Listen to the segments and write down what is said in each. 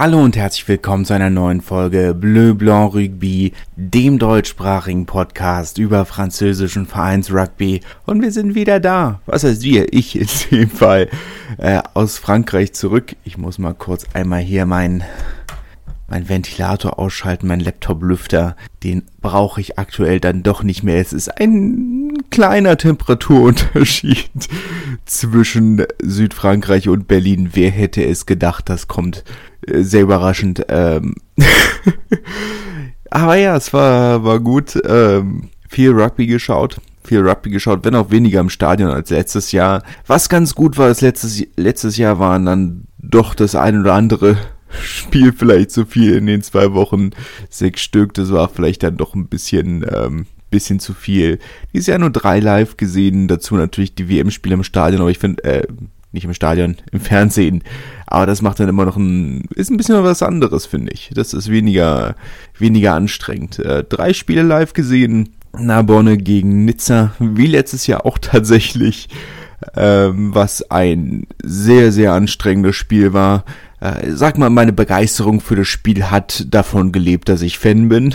Hallo und herzlich willkommen zu einer neuen Folge Bleu Blanc Rugby, dem deutschsprachigen Podcast über französischen Vereinsrugby. Und wir sind wieder da. Was heißt wir? Ich in dem Fall äh, aus Frankreich zurück. Ich muss mal kurz einmal hier meinen mein Ventilator ausschalten, mein Laptop-Lüfter, den brauche ich aktuell dann doch nicht mehr. Es ist ein kleiner Temperaturunterschied zwischen Südfrankreich und Berlin. Wer hätte es gedacht, das kommt äh, sehr überraschend. Ähm Aber ja, es war, war gut. Ähm, viel Rugby geschaut. Viel Rugby geschaut, wenn auch weniger im Stadion als letztes Jahr. Was ganz gut war, das letztes, letztes Jahr waren dann doch das ein oder andere Spiel vielleicht zu viel in den zwei Wochen. Sechs Stück, das war vielleicht dann doch ein bisschen, ähm, bisschen zu viel. Dieses Jahr nur drei live gesehen, dazu natürlich die WM-Spiele im Stadion, aber ich finde, äh, nicht im Stadion, im Fernsehen. Aber das macht dann immer noch ein, ist ein bisschen was anderes, finde ich. Das ist weniger, weniger anstrengend. Äh, drei Spiele live gesehen. Narbonne gegen Nizza, wie letztes Jahr auch tatsächlich, ähm, was ein sehr, sehr anstrengendes Spiel war. Äh, sag mal, meine Begeisterung für das Spiel hat davon gelebt, dass ich Fan bin.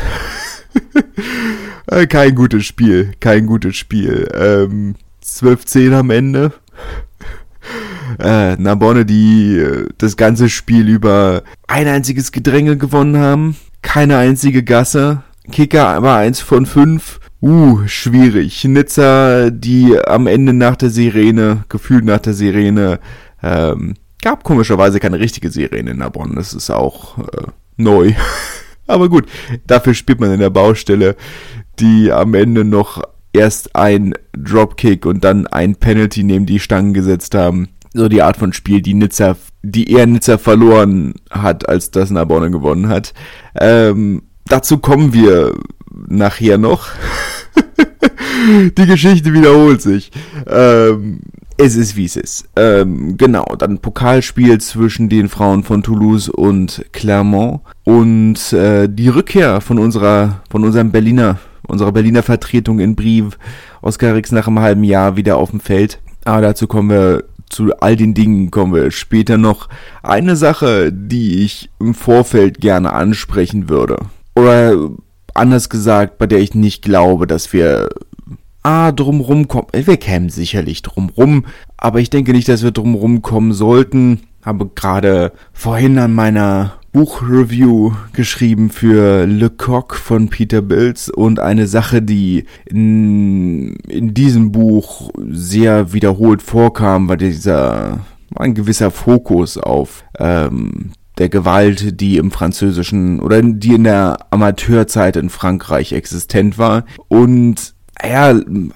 äh, kein gutes Spiel, kein gutes Spiel. Ähm, 12-10 am Ende äh, Narbonne, die äh, das ganze Spiel über ein einziges Gedränge gewonnen haben, keine einzige Gasse, Kicker war eins von fünf. Uh, schwierig. Nizza, die am Ende nach der Sirene, gefühlt nach der Sirene, ähm, gab komischerweise keine richtige Sirene in Narbonne. Das ist auch äh, neu. Aber gut, dafür spielt man in der Baustelle, die am Ende noch erst ein Dropkick und dann ein Penalty neben die Stangen gesetzt haben so die Art von Spiel, die Nizza, die eher Nizza verloren hat, als das Narbonne gewonnen hat. Ähm, dazu kommen wir nachher noch. die Geschichte wiederholt sich. Ähm, es ist wie es ist. Ähm, genau, dann Pokalspiel zwischen den Frauen von Toulouse und Clermont und äh, die Rückkehr von unserer, von unserem Berliner, unserer Berliner Vertretung in Brief. Oskar Rix nach einem halben Jahr wieder auf dem Feld. Aber dazu kommen wir zu all den Dingen kommen wir später noch. Eine Sache, die ich im Vorfeld gerne ansprechen würde. Oder anders gesagt, bei der ich nicht glaube, dass wir ah, drumrum kommen. Wir kämen sicherlich drumrum, aber ich denke nicht, dass wir drumrum kommen sollten. Habe gerade vorhin an meiner Buchreview geschrieben für Le Coq von Peter Bills und eine Sache, die in, in diesem Buch sehr wiederholt vorkam, war dieser ein gewisser Fokus auf ähm, der Gewalt, die im französischen oder die in der Amateurzeit in Frankreich existent war und ja, in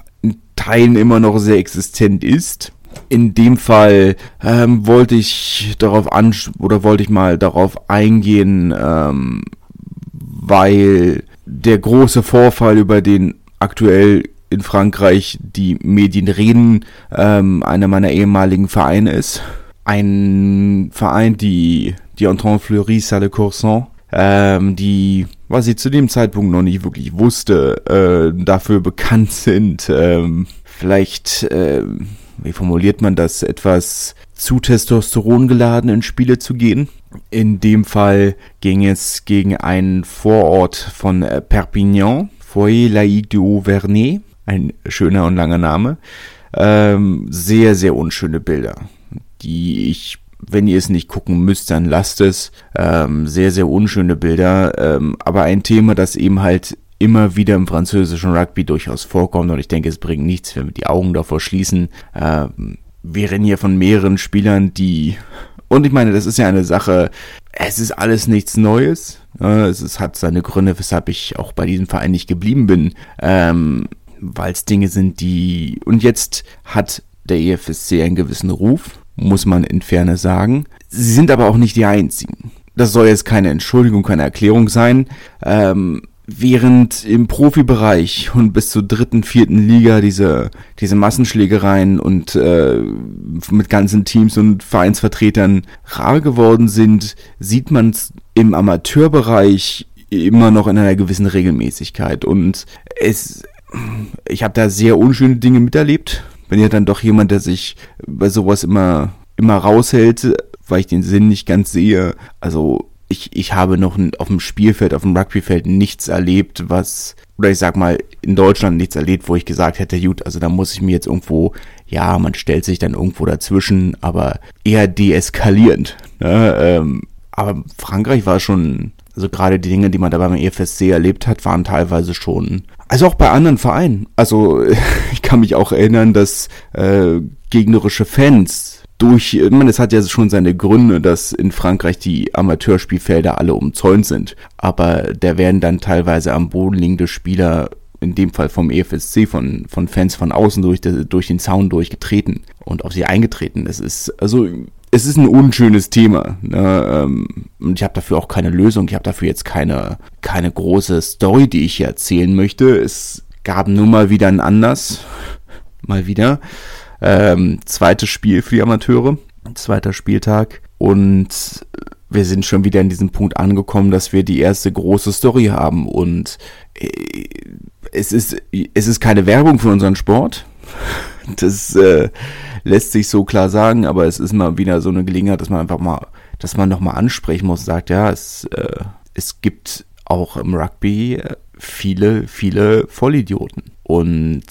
Teilen immer noch sehr existent ist in dem Fall ähm, wollte ich darauf an oder wollte ich mal darauf eingehen, ähm, weil der große Vorfall, über den aktuell in Frankreich die Medien reden, ähm, einer meiner ehemaligen Vereine ist. Ein Verein, die, die Entente Fleury Salle Courson, ähm, die, was ich zu dem Zeitpunkt noch nicht wirklich wusste, äh, dafür bekannt sind, ähm, vielleicht, äh, wie formuliert man das, etwas zu Testosteron geladen in Spiele zu gehen. In dem Fall ging es gegen einen Vorort von äh, Perpignan, Foyer Laïque du Haut-Vernay, ein schöner und langer Name. Ähm, sehr, sehr unschöne Bilder, die ich, wenn ihr es nicht gucken müsst, dann lasst es. Ähm, sehr, sehr unschöne Bilder, ähm, aber ein Thema, das eben halt immer wieder im französischen Rugby durchaus vorkommt und ich denke, es bringt nichts, wenn wir die Augen davor schließen. Äh, wir reden hier von mehreren Spielern, die und ich meine, das ist ja eine Sache, es ist alles nichts Neues. Es ist, hat seine Gründe, weshalb ich auch bei diesem Verein nicht geblieben bin. Ähm, Weil es Dinge sind, die. Und jetzt hat der EFSC einen gewissen Ruf, muss man in Ferne sagen. Sie sind aber auch nicht die einzigen. Das soll jetzt keine Entschuldigung, keine Erklärung sein. Ähm, während im Profibereich und bis zur dritten, vierten Liga diese, diese Massenschlägereien und äh, mit ganzen Teams und Vereinsvertretern rar geworden sind, sieht man es im Amateurbereich immer noch in einer gewissen Regelmäßigkeit. Und es, ich habe da sehr unschöne Dinge miterlebt. Bin ja dann doch jemand, der sich bei sowas immer, immer raushält, weil ich den Sinn nicht ganz sehe. Also ich, ich habe noch auf dem Spielfeld, auf dem Rugbyfeld nichts erlebt, was, oder ich sag mal, in Deutschland nichts erlebt, wo ich gesagt hätte, gut, also da muss ich mir jetzt irgendwo, ja, man stellt sich dann irgendwo dazwischen, aber eher deeskalierend. Ne? Ähm, aber Frankreich war schon, also gerade die Dinge, die man da beim EFSC erlebt hat, waren teilweise schon, also auch bei anderen Vereinen. Also ich kann mich auch erinnern, dass äh, gegnerische Fans durch, ich meine, es hat ja schon seine Gründe, dass in Frankreich die Amateurspielfelder alle umzäunt sind. Aber da werden dann teilweise am Boden liegende Spieler, in dem Fall vom EFSC, von, von Fans von außen durch, durch den Zaun durchgetreten und auf sie eingetreten. Es ist, also, es ist ein unschönes Thema. Ne? Ähm, und ich habe dafür auch keine Lösung. Ich habe dafür jetzt keine, keine große Story, die ich hier erzählen möchte. Es gab nun mal wieder ein Anlass. Mal wieder. Ähm, zweites Spiel für die Amateure, zweiter Spieltag. Und wir sind schon wieder in diesem Punkt angekommen, dass wir die erste große Story haben. Und äh, es ist, es ist keine Werbung für unseren Sport. Das äh, lässt sich so klar sagen, aber es ist mal wieder so eine Gelegenheit, dass man einfach mal, dass man nochmal ansprechen muss, sagt, ja, es, äh, es gibt auch im Rugby äh, viele, viele Vollidioten. Und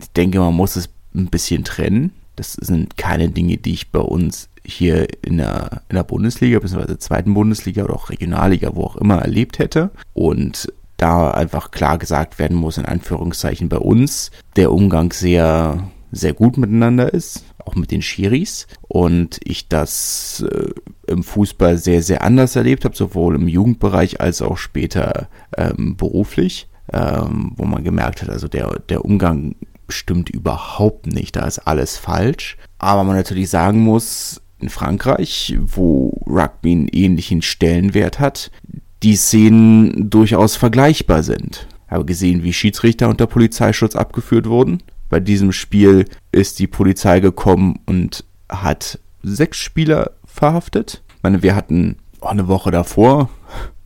ich denke, man muss es ein bisschen trennen. Das sind keine Dinge, die ich bei uns hier in der, in der Bundesliga, beziehungsweise zweiten Bundesliga oder auch Regionalliga, wo auch immer erlebt hätte. Und da einfach klar gesagt werden muss, in Anführungszeichen bei uns, der Umgang sehr, sehr gut miteinander ist, auch mit den Schiris. Und ich das äh, im Fußball sehr, sehr anders erlebt habe, sowohl im Jugendbereich als auch später ähm, beruflich, ähm, wo man gemerkt hat, also der, der Umgang stimmt überhaupt nicht, da ist alles falsch. Aber man natürlich sagen muss, in Frankreich, wo Rugby einen ähnlichen Stellenwert hat, die Szenen durchaus vergleichbar sind. Ich habe gesehen, wie Schiedsrichter unter Polizeischutz abgeführt wurden. Bei diesem Spiel ist die Polizei gekommen und hat sechs Spieler verhaftet. Ich meine, wir hatten eine Woche davor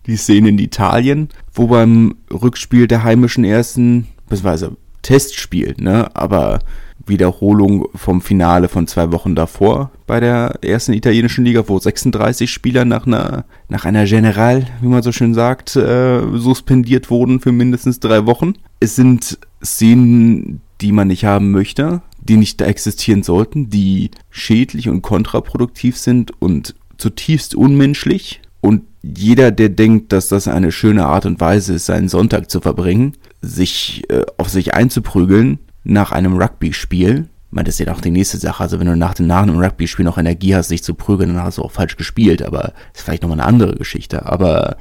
die Szene in Italien, wo beim Rückspiel der heimischen Ersten, beziehungsweise Testspiel, ne? Aber Wiederholung vom Finale von zwei Wochen davor bei der ersten italienischen Liga, wo 36 Spieler nach einer, nach einer General, wie man so schön sagt, äh, suspendiert wurden für mindestens drei Wochen. Es sind Szenen, die man nicht haben möchte, die nicht da existieren sollten, die schädlich und kontraproduktiv sind und zutiefst unmenschlich. Und jeder, der denkt, dass das eine schöne Art und Weise ist, seinen Sonntag zu verbringen, sich äh, auf sich einzuprügeln nach einem Rugby-Spiel. Meine, das ist ja auch die nächste Sache. Also wenn du nach, dem, nach Rugby-Spiel noch Energie hast, sich zu prügeln, dann hast du auch falsch gespielt. Aber ist vielleicht nochmal eine andere Geschichte. Aber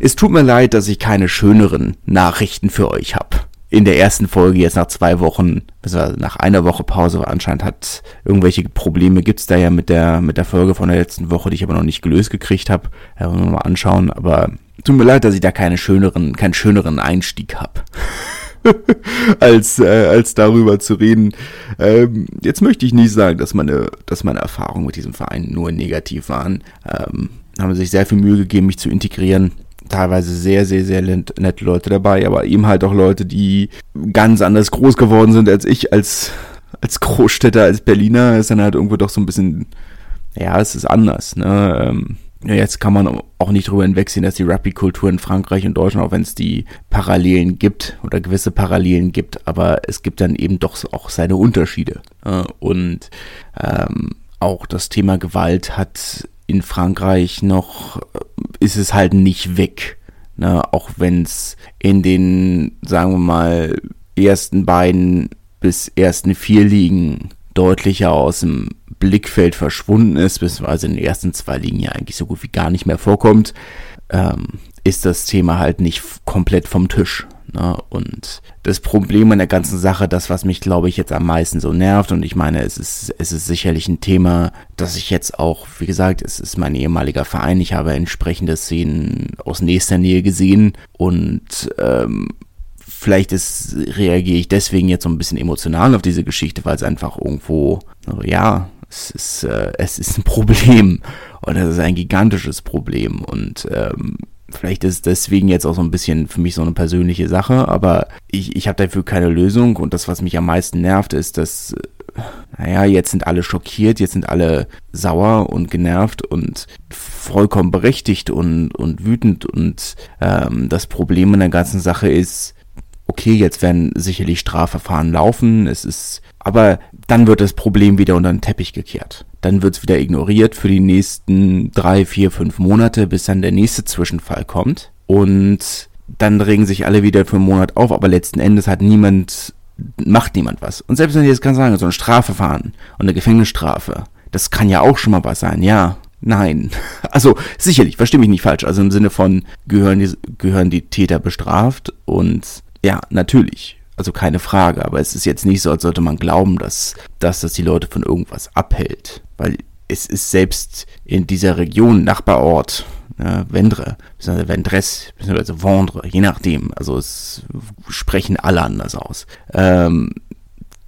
es tut mir leid, dass ich keine schöneren Nachrichten für euch habe. In der ersten Folge jetzt nach zwei Wochen, also nach einer Woche Pause, anscheinend hat irgendwelche Probleme gibt's da ja mit der mit der Folge von der letzten Woche, die ich aber noch nicht gelöst gekriegt habe. Ja, wir mal anschauen. Aber Tut mir leid, dass ich da keine schöneren, keinen schöneren Einstieg habe. als, äh, als darüber zu reden. Ähm, jetzt möchte ich nicht sagen, dass meine, dass meine Erfahrungen mit diesem Verein nur negativ waren. Ähm, haben sich sehr viel Mühe gegeben, mich zu integrieren. Teilweise sehr, sehr, sehr nette Leute dabei, aber eben halt auch Leute, die ganz anders groß geworden sind als ich, als, als Großstädter, als Berliner. Ist dann halt irgendwo doch so ein bisschen, ja, es ist anders, ne? Ähm, Jetzt kann man auch nicht drüber hinwegsehen, dass die Rugby-Kultur in Frankreich und Deutschland, auch wenn es die Parallelen gibt oder gewisse Parallelen gibt, aber es gibt dann eben doch auch seine Unterschiede. Und ähm, auch das Thema Gewalt hat in Frankreich noch, ist es halt nicht weg. Ne? Auch wenn es in den, sagen wir mal, ersten beiden bis ersten vier Ligen deutlicher aus dem Blickfeld verschwunden ist, beziehungsweise in den ersten zwei Ligen ja eigentlich so gut wie gar nicht mehr vorkommt, ähm, ist das Thema halt nicht komplett vom Tisch. Ne? Und das Problem an der ganzen Sache, das, was mich, glaube ich, jetzt am meisten so nervt, und ich meine, es ist, es ist sicherlich ein Thema, das ich jetzt auch, wie gesagt, es ist mein ehemaliger Verein, ich habe entsprechende Szenen aus nächster Nähe gesehen und ähm, vielleicht ist, reagiere ich deswegen jetzt so ein bisschen emotional auf diese Geschichte, weil es einfach irgendwo, ja, es ist, äh, es ist ein Problem und es ist ein gigantisches Problem und ähm, vielleicht ist es deswegen jetzt auch so ein bisschen für mich so eine persönliche Sache, aber ich, ich habe dafür keine Lösung und das, was mich am meisten nervt, ist, dass, naja, jetzt sind alle schockiert, jetzt sind alle sauer und genervt und vollkommen berechtigt und, und wütend. Und ähm, das Problem in der ganzen Sache ist, okay, jetzt werden sicherlich Strafverfahren laufen, es ist, aber dann wird das Problem wieder unter den Teppich gekehrt. Dann wird es wieder ignoriert für die nächsten drei, vier, fünf Monate, bis dann der nächste Zwischenfall kommt. Und dann regen sich alle wieder für einen Monat auf, aber letzten Endes hat niemand, macht niemand was. Und selbst wenn ich jetzt kann sagen, so ein Strafverfahren und eine Gefängnisstrafe, das kann ja auch schon mal was sein, ja. Nein. Also sicherlich, verstehe mich nicht falsch. Also im Sinne von gehören die, gehören die Täter bestraft und ja, natürlich. Also keine Frage, aber es ist jetzt nicht so, als sollte man glauben, dass, dass das die Leute von irgendwas abhält. Weil es ist selbst in dieser Region, Nachbarort, äh, Vendre, beziehungsweise Vendres, beziehungsweise Vendre, je nachdem. Also es sprechen alle anders aus. Ähm,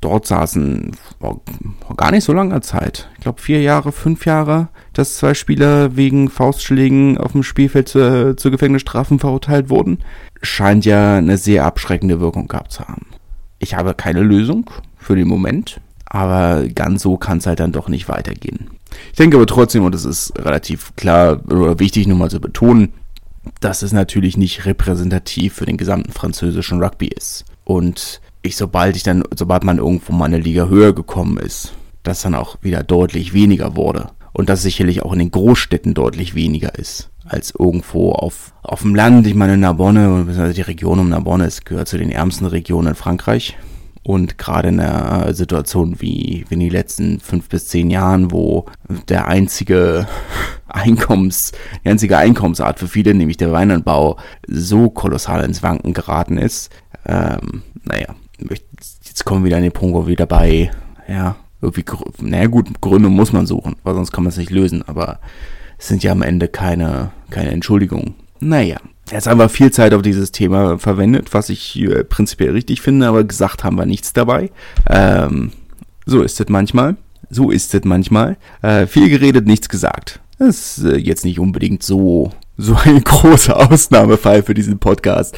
dort saßen vor, vor gar nicht so langer Zeit, ich glaube vier Jahre, fünf Jahre, dass zwei Spieler wegen Faustschlägen auf dem Spielfeld zu, zu Gefängnisstrafen verurteilt wurden. Scheint ja eine sehr abschreckende Wirkung gehabt zu haben. Ich habe keine Lösung für den Moment, aber ganz so kann es halt dann doch nicht weitergehen. Ich denke aber trotzdem, und es ist relativ klar oder wichtig nur mal zu betonen, dass es natürlich nicht repräsentativ für den gesamten französischen Rugby ist. Und ich, sobald ich dann, sobald man irgendwo mal eine Liga höher gekommen ist, das dann auch wieder deutlich weniger wurde. Und das sicherlich auch in den Großstädten deutlich weniger ist als irgendwo auf, auf dem Land. Ich meine, Narbonne, also die Region um Narbonne, es gehört zu den ärmsten Regionen in Frankreich. Und gerade in einer Situation wie, wie in den letzten fünf bis zehn Jahren, wo der einzige Einkommens, die einzige Einkommensart für viele, nämlich der Weinanbau, so kolossal ins Wanken geraten ist, ähm, naja, jetzt kommen wieder Punkt, wo wir dabei, ja, irgendwie, naja gut, Gründe muss man suchen, weil sonst kann man es nicht lösen, aber es sind ja am Ende keine, keine Entschuldigungen. Naja, Jetzt haben wir viel Zeit auf dieses Thema verwendet, was ich äh, prinzipiell richtig finde, aber gesagt haben wir nichts dabei. Ähm, so ist es manchmal. So ist es manchmal. Äh, viel geredet, nichts gesagt. Das ist äh, jetzt nicht unbedingt so, so ein großer Ausnahmefall für diesen Podcast.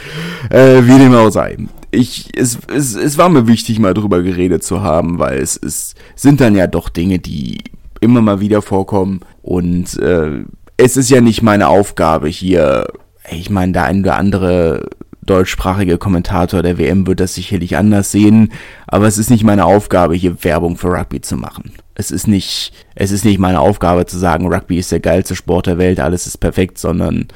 Äh, wie dem auch sei. Ich, es, es, es war mir wichtig, mal drüber geredet zu haben, weil es, es sind dann ja doch Dinge, die immer mal wieder vorkommen. Und äh, es ist ja nicht meine Aufgabe hier ich meine, der ein oder andere deutschsprachige Kommentator der WM wird das sicherlich anders sehen, aber es ist nicht meine Aufgabe, hier Werbung für Rugby zu machen. Es ist nicht, es ist nicht meine Aufgabe zu sagen, Rugby ist der geilste Sport der Welt, alles ist perfekt, sondern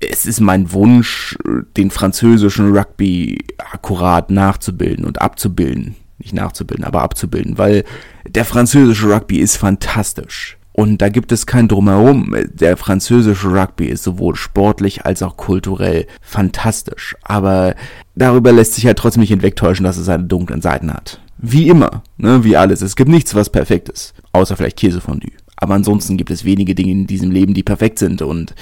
es ist mein Wunsch, den französischen Rugby akkurat nachzubilden und abzubilden. Nicht nachzubilden, aber abzubilden, weil der französische Rugby ist fantastisch. Und da gibt es kein Drumherum. Der französische Rugby ist sowohl sportlich als auch kulturell fantastisch. Aber darüber lässt sich halt trotzdem nicht hinwegtäuschen, dass es seine dunklen Seiten hat. Wie immer, ne, wie alles. Es gibt nichts, was perfekt ist. Außer vielleicht Käsefondue. Aber ansonsten gibt es wenige Dinge in diesem Leben, die perfekt sind. Und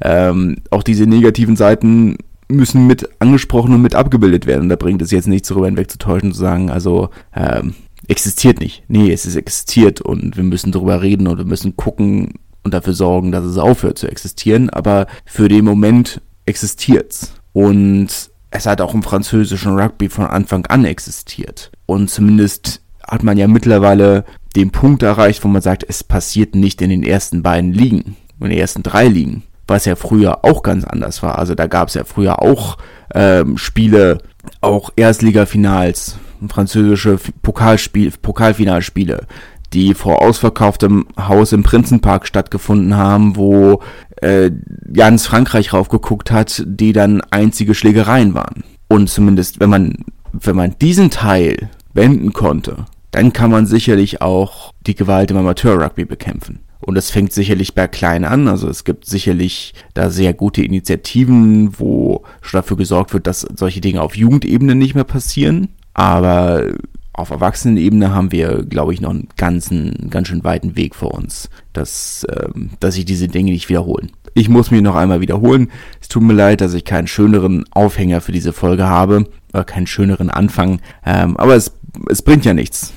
ähm, auch diese negativen Seiten müssen mit angesprochen und mit abgebildet werden. Da bringt es jetzt nichts darüber hinwegzutäuschen, zu sagen, also ähm, existiert nicht. Nee, es ist existiert und wir müssen darüber reden und wir müssen gucken und dafür sorgen, dass es aufhört zu existieren. Aber für den Moment existiert's. Und es hat auch im französischen Rugby von Anfang an existiert. Und zumindest hat man ja mittlerweile den Punkt erreicht, wo man sagt, es passiert nicht in den ersten beiden Ligen, in den ersten drei Ligen, was ja früher auch ganz anders war. Also da gab es ja früher auch ähm, Spiele, auch Erstligafinals, französische Pokalspiel, Pokalfinalspiele, die vor ausverkauftem Haus im Prinzenpark stattgefunden haben, wo äh, ganz Frankreich raufgeguckt hat, die dann einzige Schlägereien waren. Und zumindest, wenn man, wenn man diesen Teil wenden konnte, dann kann man sicherlich auch die Gewalt im Amateur-Rugby bekämpfen. Und es fängt sicherlich bei klein an. Also es gibt sicherlich da sehr gute Initiativen, wo schon dafür gesorgt wird, dass solche Dinge auf Jugendebene nicht mehr passieren. Aber auf Erwachsenenebene haben wir, glaube ich, noch einen ganzen, ganz schön weiten Weg vor uns, dass, ähm, dass sich diese Dinge nicht wiederholen. Ich muss mich noch einmal wiederholen. Es tut mir leid, dass ich keinen schöneren Aufhänger für diese Folge habe, oder keinen schöneren Anfang. Ähm, aber es, es bringt ja nichts.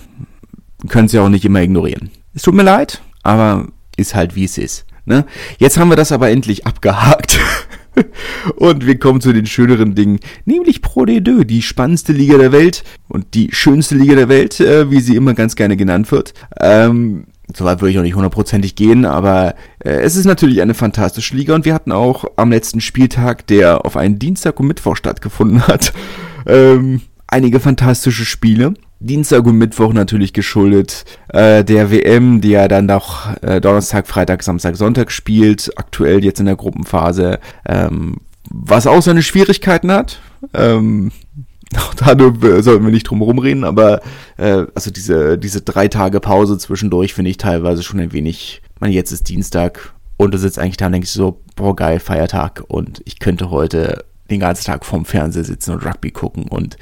Können Sie auch nicht immer ignorieren. Es tut mir leid, aber ist halt wie es ist. Ne? Jetzt haben wir das aber endlich abgehakt. und wir kommen zu den schöneren Dingen, nämlich Pro D2, die spannendste Liga der Welt und die schönste Liga der Welt, äh, wie sie immer ganz gerne genannt wird. Ähm, Soweit würde ich auch nicht hundertprozentig gehen, aber äh, es ist natürlich eine fantastische Liga und wir hatten auch am letzten Spieltag, der auf einen Dienstag und Mittwoch stattgefunden hat, ähm, einige fantastische Spiele. Dienstag und Mittwoch natürlich geschuldet äh, der WM, die ja dann noch äh, Donnerstag, Freitag, Samstag, Sonntag spielt, aktuell jetzt in der Gruppenphase, ähm, was auch seine Schwierigkeiten hat. Ähm, auch da sollten wir nicht drum herum reden, aber äh, also diese, diese drei Tage Pause zwischendurch finde ich teilweise schon ein wenig, man jetzt ist Dienstag und du sitzt eigentlich da und denkst so, boah geil, Feiertag und ich könnte heute den ganzen Tag vorm Fernseher sitzen und Rugby gucken und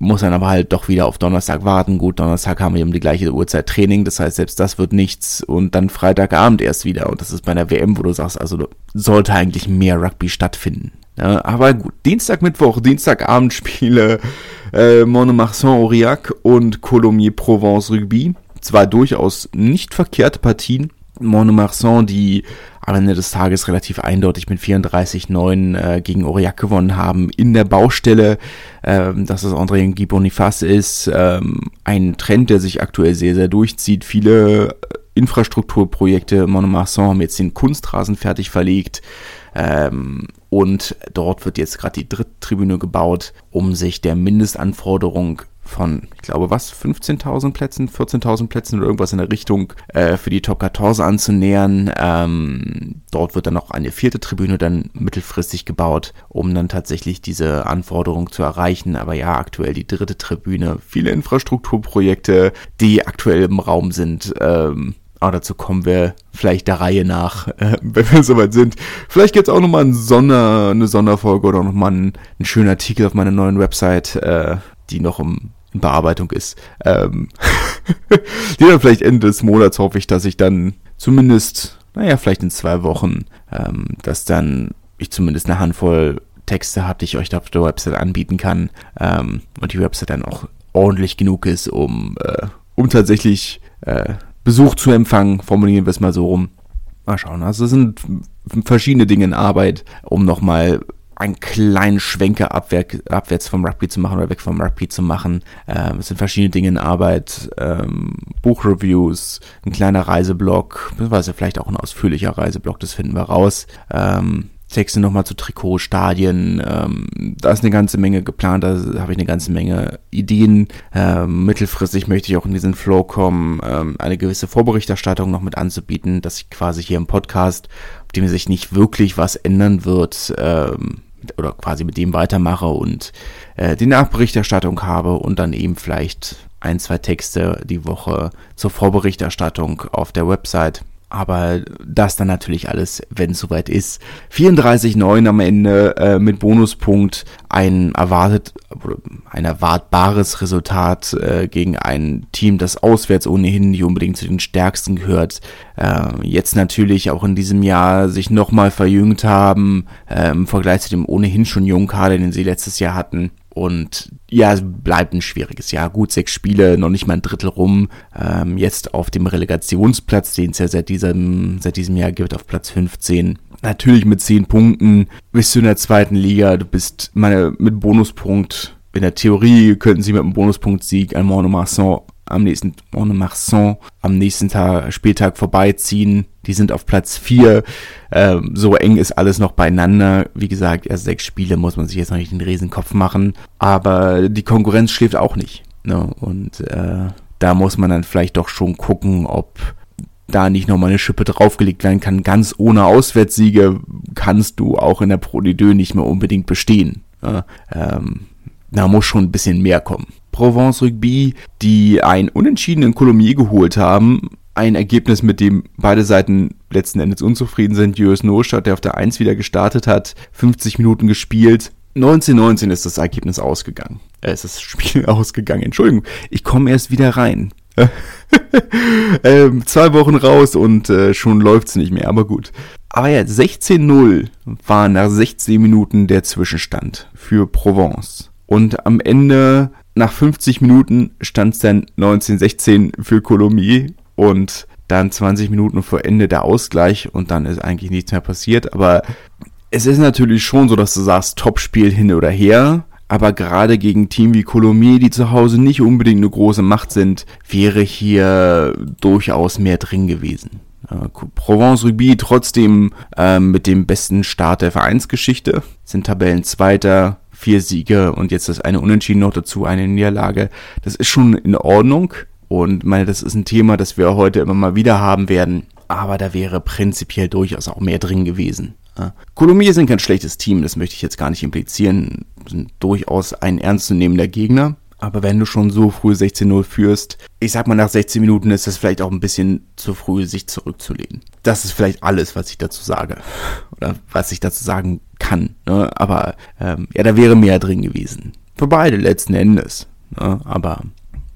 muss dann aber halt doch wieder auf Donnerstag warten. Gut, Donnerstag haben wir um die gleiche Uhrzeit Training, das heißt, selbst das wird nichts und dann Freitagabend erst wieder. Und das ist bei der WM, wo du sagst, also sollte eigentlich mehr Rugby stattfinden. Ja, aber gut, Dienstag, Mittwoch, Dienstagabendspiele, äh, Monomarsan Aurillac und Colomiers Provence Rugby. Zwar durchaus nicht verkehrte Partien. Monomarsan, die am Ende des Tages relativ eindeutig mit 34-9 äh, gegen Aurillac gewonnen haben. In der Baustelle, ähm, dass es André Guy Boniface ist, ähm, ein Trend, der sich aktuell sehr, sehr durchzieht. Viele Infrastrukturprojekte, Monomarsan haben jetzt den Kunstrasen fertig verlegt. Ähm, und dort wird jetzt gerade die dritte Tribüne gebaut, um sich der Mindestanforderung von, ich glaube, was, 15.000 Plätzen, 14.000 Plätzen oder irgendwas in der Richtung äh, für die Top 14 anzunähern. Ähm, dort wird dann noch eine vierte Tribüne dann mittelfristig gebaut, um dann tatsächlich diese Anforderung zu erreichen. Aber ja, aktuell die dritte Tribüne, viele Infrastrukturprojekte, die aktuell im Raum sind. Ähm, aber dazu kommen wir vielleicht der Reihe nach, äh, wenn wir soweit sind. Vielleicht gibt's auch nochmal ein Sonder, eine Sonderfolge oder nochmal einen, einen schönen Artikel auf meiner neuen Website, äh, die noch im in Bearbeitung ist. Ähm, die dann vielleicht Ende des Monats hoffe ich, dass ich dann zumindest, naja, vielleicht in zwei Wochen, ähm, dass dann ich zumindest eine Handvoll Texte habe, die ich euch auf der Website anbieten kann ähm, und die Website dann auch ordentlich genug ist, um, äh, um tatsächlich äh, Besuch zu empfangen, formulieren wir es mal so rum. Mal schauen. Also es sind verschiedene Dinge in Arbeit, um nochmal einen kleinen Schwenker abwärts, abwärts vom Rugby zu machen oder weg vom Rugby zu machen. Ähm, es sind verschiedene Dinge in Arbeit, ähm, Buchreviews, ein kleiner Reiseblog, beziehungsweise vielleicht auch ein ausführlicher Reiseblog, das finden wir raus. Ähm, Texte nochmal zu Trikotstadien. Ähm, da ist eine ganze Menge geplant, da habe ich eine ganze Menge Ideen. Ähm, mittelfristig möchte ich auch in diesen Flow kommen, ähm, eine gewisse Vorberichterstattung noch mit anzubieten, dass ich quasi hier im Podcast, auf dem sich nicht wirklich was ändern wird, ähm, oder quasi mit dem weitermache und äh, die Nachberichterstattung habe und dann eben vielleicht ein, zwei Texte die Woche zur Vorberichterstattung auf der Website aber das dann natürlich alles, wenn es soweit ist. 34,9 am Ende äh, mit Bonuspunkt ein erwartet, ein erwartbares Resultat äh, gegen ein Team, das auswärts ohnehin nicht unbedingt zu den stärksten gehört. Äh, jetzt natürlich auch in diesem Jahr sich nochmal verjüngt haben, äh, im Vergleich zu dem ohnehin schon jungen Kader, den sie letztes Jahr hatten. Und ja, es bleibt ein schwieriges Jahr. Gut, sechs Spiele, noch nicht mal ein Drittel rum. Ähm, jetzt auf dem Relegationsplatz, den es ja seit diesem, seit diesem Jahr gibt, auf Platz 15. Natürlich mit zehn Punkten bist du in der zweiten Liga. Du bist meine, mit Bonuspunkt. In der Theorie könnten sie mit einem Bonuspunkt-Sieg an Monomarsan am nächsten Monomarsan am nächsten Tag, Spieltag vorbeiziehen. Die sind auf Platz 4. Ähm, so eng ist alles noch beieinander. Wie gesagt, erst sechs Spiele muss man sich jetzt noch nicht den Riesenkopf machen. Aber die Konkurrenz schläft auch nicht. Ne? Und äh, da muss man dann vielleicht doch schon gucken, ob da nicht nochmal eine Schippe draufgelegt werden kann. Ganz ohne Auswärtssiege kannst du auch in der Pro D2 nicht mehr unbedingt bestehen. Ne? Ähm, da muss schon ein bisschen mehr kommen. Provence Rugby, die ein Unentschieden in geholt haben. Ein Ergebnis, mit dem beide Seiten letzten Endes unzufrieden sind. US Nostadt, der auf der 1 wieder gestartet hat, 50 Minuten gespielt. 1919 ist das Ergebnis ausgegangen. Äh, ist das Spiel ausgegangen. Entschuldigung, ich komme erst wieder rein. ähm, zwei Wochen raus und äh, schon läuft's nicht mehr, aber gut. Aber ja, 16-0 war nach 16 Minuten der Zwischenstand für Provence. Und am Ende nach 50 Minuten stand es dann 1916 für Colomiers und dann 20 Minuten vor Ende der Ausgleich und dann ist eigentlich nichts mehr passiert. Aber es ist natürlich schon so, dass du sagst, Topspiel hin oder her. Aber gerade gegen Team wie Colomiers, die zu Hause nicht unbedingt eine große Macht sind, wäre hier durchaus mehr drin gewesen. Äh, Provence Ruby trotzdem äh, mit dem besten Start der Vereinsgeschichte, sind Tabellenzweiter, vier Siege und jetzt das eine Unentschieden noch dazu, eine Niederlage. Das ist schon in Ordnung und meine, das ist ein Thema, das wir heute immer mal wieder haben werden. Aber da wäre prinzipiell durchaus auch mehr drin gewesen. Kolumbien sind kein schlechtes Team, das möchte ich jetzt gar nicht implizieren, sind durchaus ein ernstzunehmender Gegner. Aber wenn du schon so früh 16-0 führst, ich sag mal, nach 16 Minuten ist das vielleicht auch ein bisschen zu früh, sich zurückzulehnen. Das ist vielleicht alles, was ich dazu sage. Oder was ich dazu sagen kann. Ne? Aber ähm, ja, da wäre mehr drin gewesen. Für beide letzten Endes. Ne? Aber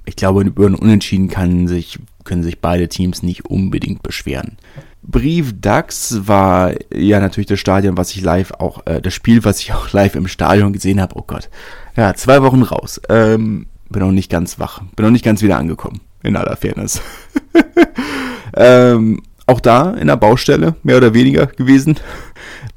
ich glaube, über einen Unentschieden kann sich, können sich beide Teams nicht unbedingt beschweren. Brief DAX war ja natürlich das Stadion, was ich live auch, äh, das Spiel, was ich auch live im Stadion gesehen habe. Oh Gott. Ja, zwei Wochen raus. Ähm, bin noch nicht ganz wach. Bin noch nicht ganz wieder angekommen. In aller Fairness. ähm, auch da in der Baustelle, mehr oder weniger gewesen.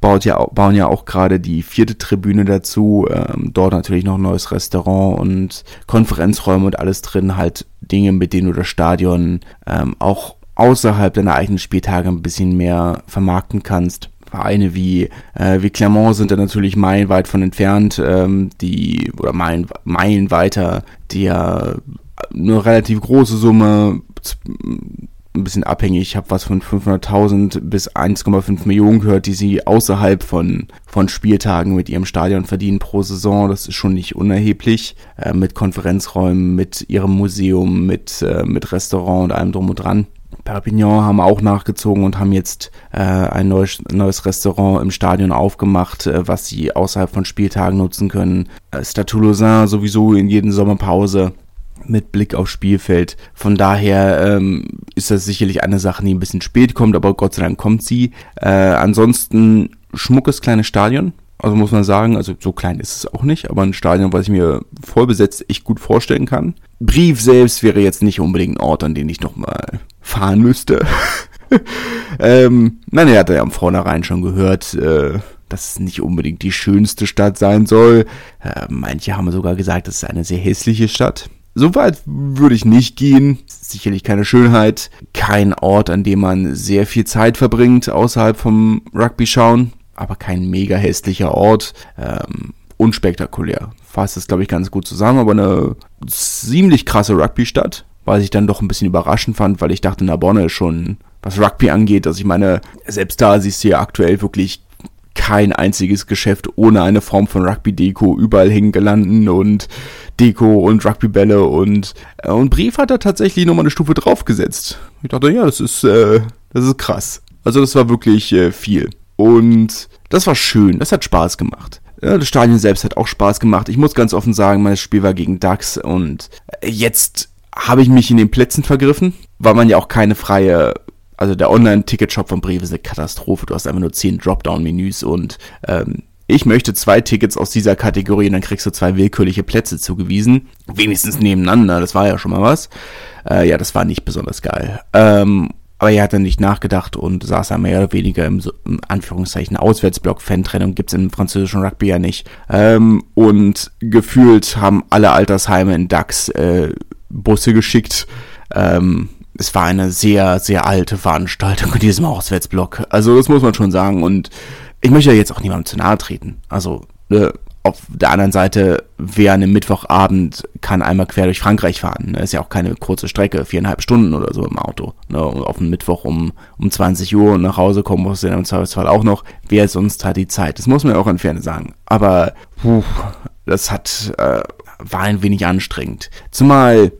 Baut ja, bauen ja auch gerade die vierte Tribüne dazu. Ähm, dort natürlich noch ein neues Restaurant und Konferenzräume und alles drin. Halt Dinge, mit denen du das Stadion ähm, auch außerhalb deiner eigenen Spieltage ein bisschen mehr vermarkten kannst. Vereine wie, äh, wie Clermont sind da natürlich meilenweit von entfernt, ähm, die, oder meilen, meilen weiter, die ja eine relativ große Summe, ein bisschen abhängig, ich habe was von 500.000 bis 1,5 Millionen gehört, die sie außerhalb von, von Spieltagen mit ihrem Stadion verdienen pro Saison. Das ist schon nicht unerheblich. Äh, mit Konferenzräumen, mit ihrem Museum, mit, äh, mit Restaurant und allem drum und dran. Perpignan haben auch nachgezogen und haben jetzt äh, ein neues, neues Restaurant im Stadion aufgemacht, äh, was sie außerhalb von Spieltagen nutzen können. Äh, Stade Lausanne sowieso in jeden Sommerpause mit Blick aufs Spielfeld. Von daher ähm, ist das sicherlich eine Sache, die ein bisschen spät kommt, aber Gott sei Dank kommt sie. Äh, ansonsten schmuckes kleines Stadion. Also muss man sagen, also so klein ist es auch nicht, aber ein Stadion, was ich mir voll besetzt echt gut vorstellen kann. Brief selbst wäre jetzt nicht unbedingt ein Ort, an den ich nochmal fahren müsste. ähm, nein, er hatte ja am Vornherein schon gehört, äh, dass es nicht unbedingt die schönste Stadt sein soll. Äh, manche haben sogar gesagt, es ist eine sehr hässliche Stadt. So weit würde ich nicht gehen. Sicherlich keine Schönheit. Kein Ort, an dem man sehr viel Zeit verbringt, außerhalb vom Rugby schauen. Aber kein mega hässlicher Ort. Ähm, unspektakulär. Fasst das, glaube ich, ganz gut zusammen, aber eine ziemlich krasse Rugby-Stadt was ich dann doch ein bisschen überraschend fand, weil ich dachte, Narbonne ist schon, was Rugby angeht, also ich meine, selbst da siehst du ja aktuell wirklich kein einziges Geschäft ohne eine Form von Rugby-Deko. Überall hängen gelanden und Deko und Rugbybälle und, äh, und Brief hat da tatsächlich nochmal eine Stufe draufgesetzt. Ich dachte, ja, das ist, äh, das ist krass. Also das war wirklich äh, viel. Und das war schön, das hat Spaß gemacht. Ja, das Stadion selbst hat auch Spaß gemacht. Ich muss ganz offen sagen, mein Spiel war gegen DAX und jetzt habe ich mich in den Plätzen vergriffen, weil man ja auch keine freie, also der Online-Ticket-Shop von Breve ist eine Katastrophe. Du hast einfach nur zehn Dropdown-Menüs und ähm, ich möchte zwei Tickets aus dieser Kategorie und dann kriegst du zwei willkürliche Plätze zugewiesen. Wenigstens nebeneinander, das war ja schon mal was. Äh, ja, das war nicht besonders geil. Ähm, aber er hat dann nicht nachgedacht und saß dann mehr oder weniger im, im Anführungszeichen Auswärtsblock. Fantrennung gibt's im französischen Rugby ja nicht. Ähm, und gefühlt haben alle Altersheime in DAX äh, Busse geschickt. Ähm, es war eine sehr, sehr alte Veranstaltung in diesem Auswärtsblock. Also das muss man schon sagen. Und ich möchte jetzt auch niemandem zu nahe treten. Also ne, auf der anderen Seite, wer an einem Mittwochabend kann einmal quer durch Frankreich fahren. Ne? Ist ja auch keine kurze Strecke, viereinhalb Stunden oder so im Auto. Ne? Und auf dem Mittwoch um, um 20 Uhr und nach Hause kommen muss du im Zweifelsfall auch noch. Wer sonst hat die Zeit? Das muss man ja auch in Ferne sagen. Aber puh, das hat äh, war ein wenig anstrengend. Zumal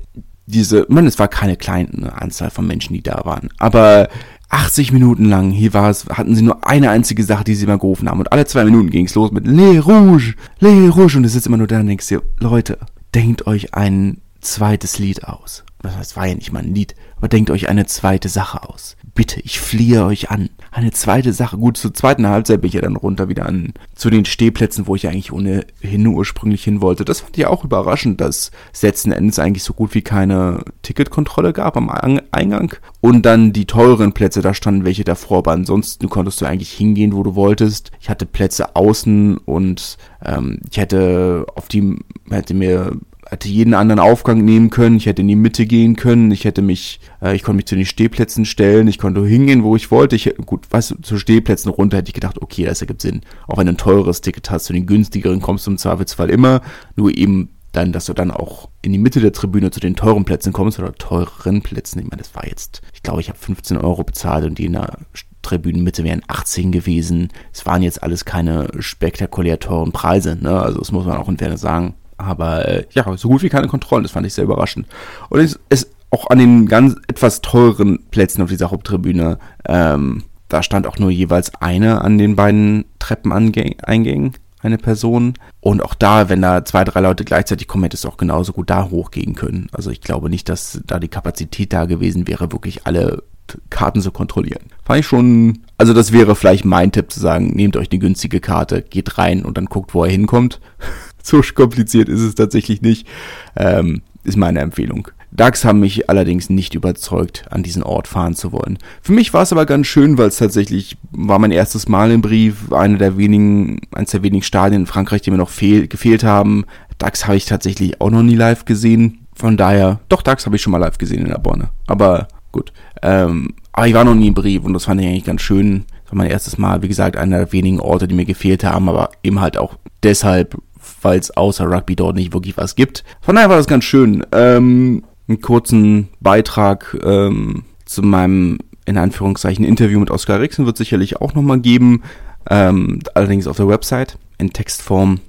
diese, man, es war keine kleine Anzahl von Menschen, die da waren, aber 80 Minuten lang, hier war es, hatten sie nur eine einzige Sache, die sie immer gerufen haben. Und alle zwei Minuten ging es los mit Le Rouge, Le Rouge. Und es sitzt immer nur da und denkst dir, Leute, denkt euch ein zweites Lied aus. Das war ja nicht mal ein Lied, aber denkt euch eine zweite Sache aus. Bitte, ich fliehe euch an. Eine zweite Sache. Gut, zur zweiten Halbzeit bin ich ja dann runter wieder an zu den Stehplätzen, wo ich eigentlich ohnehin ursprünglich hin wollte. Das fand ich auch überraschend, dass es letzten Endes eigentlich so gut wie keine Ticketkontrolle gab am Eingang. Und dann die teuren Plätze, da standen welche davor, aber ansonsten konntest du eigentlich hingehen, wo du wolltest. Ich hatte Plätze außen und ähm, ich hätte auf die, hätte mir hätte jeden anderen Aufgang nehmen können, ich hätte in die Mitte gehen können, ich hätte mich, äh, ich konnte mich zu den Stehplätzen stellen, ich konnte hingehen, wo ich wollte. Ich, gut, was zu Stehplätzen runter hätte ich gedacht, okay, das ergibt Sinn. Auch wenn du ein teures Ticket hast, zu den günstigeren kommst du im Zweifelsfall immer, nur eben dann, dass du dann auch in die Mitte der Tribüne zu den teuren Plätzen kommst oder teureren Plätzen. Ich meine, das war jetzt, ich glaube, ich habe 15 Euro bezahlt und die in der Tribünenmitte wären 18 gewesen. Es waren jetzt alles keine spektakulär teuren Preise, ne? Also das muss man auch in Fairness sagen. Aber äh, ja, so gut wie keine Kontrollen, das fand ich sehr überraschend. Und es ist auch an den ganz etwas teureren Plätzen auf dieser Haupttribüne, ähm, da stand auch nur jeweils eine an den beiden Treppeneingängen, eine Person. Und auch da, wenn da zwei, drei Leute gleichzeitig kommen, hättest du auch genauso gut da hochgehen können. Also ich glaube nicht, dass da die Kapazität da gewesen wäre, wirklich alle Karten zu kontrollieren. Fand ich schon, also das wäre vielleicht mein Tipp zu sagen, nehmt euch eine günstige Karte, geht rein und dann guckt, wo er hinkommt. so kompliziert ist es tatsächlich nicht. Ähm, ist meine Empfehlung. DAX haben mich allerdings nicht überzeugt, an diesen Ort fahren zu wollen. Für mich war es aber ganz schön, weil es tatsächlich war mein erstes Mal im Brief, eine der wenigen, eines der wenigen Stadien in Frankreich, die mir noch fehl, gefehlt haben. DAX habe ich tatsächlich auch noch nie live gesehen. Von daher, doch, DAX habe ich schon mal live gesehen in der Borne. Aber gut. Ähm, aber ich war noch nie im Brief und das fand ich eigentlich ganz schön. Das war mein erstes Mal, wie gesagt, einer der wenigen Orte, die mir gefehlt haben, aber eben halt auch deshalb, weil es außer Rugby dort nicht wirklich was gibt. Von daher war das ganz schön. Ähm, einen kurzen Beitrag ähm, zu meinem, in Anführungszeichen, Interview mit Oskar Rixen wird sicherlich auch nochmal geben. Ähm, allerdings auf der Website in Textform.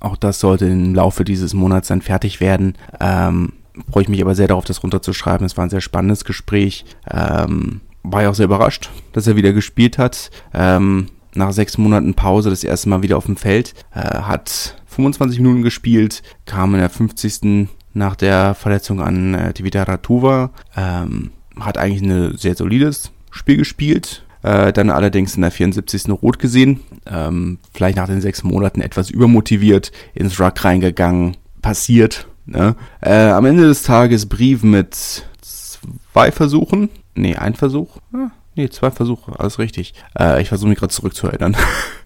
Auch das sollte im Laufe dieses Monats dann fertig werden. Ähm, freue ich mich aber sehr darauf, das runterzuschreiben. Es war ein sehr spannendes Gespräch. Ähm, war ja auch sehr überrascht, dass er wieder gespielt hat. Ähm, nach sechs Monaten Pause das erste Mal wieder auf dem Feld. Äh, hat 25 Minuten gespielt, kam in der 50. nach der Verletzung an äh, Tivita Tuva. Ähm, hat eigentlich ein sehr solides Spiel gespielt. Äh, dann allerdings in der 74. Rot gesehen. Ähm, vielleicht nach den sechs Monaten etwas übermotiviert ins Ruck reingegangen. Passiert. Ne? Äh, am Ende des Tages Brief mit zwei Versuchen. Nee, ein Versuch. Ah, nee, zwei Versuche. Alles richtig. Äh, ich versuche mich gerade zurückzuerinnern.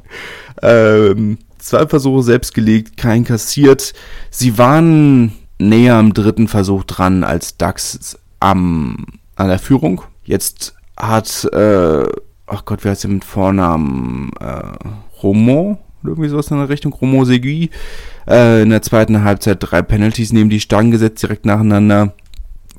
ähm, zwei Versuche selbst gelegt, kein kassiert. Sie waren näher am dritten Versuch dran als Dax am, an der Führung. Jetzt hat, äh, ach Gott, wie heißt der mit Vornamen? Äh, Romo? Irgendwie sowas in der Richtung. Romo Segui. Äh, in der zweiten Halbzeit drei Penalties neben die Stangen gesetzt, direkt nacheinander.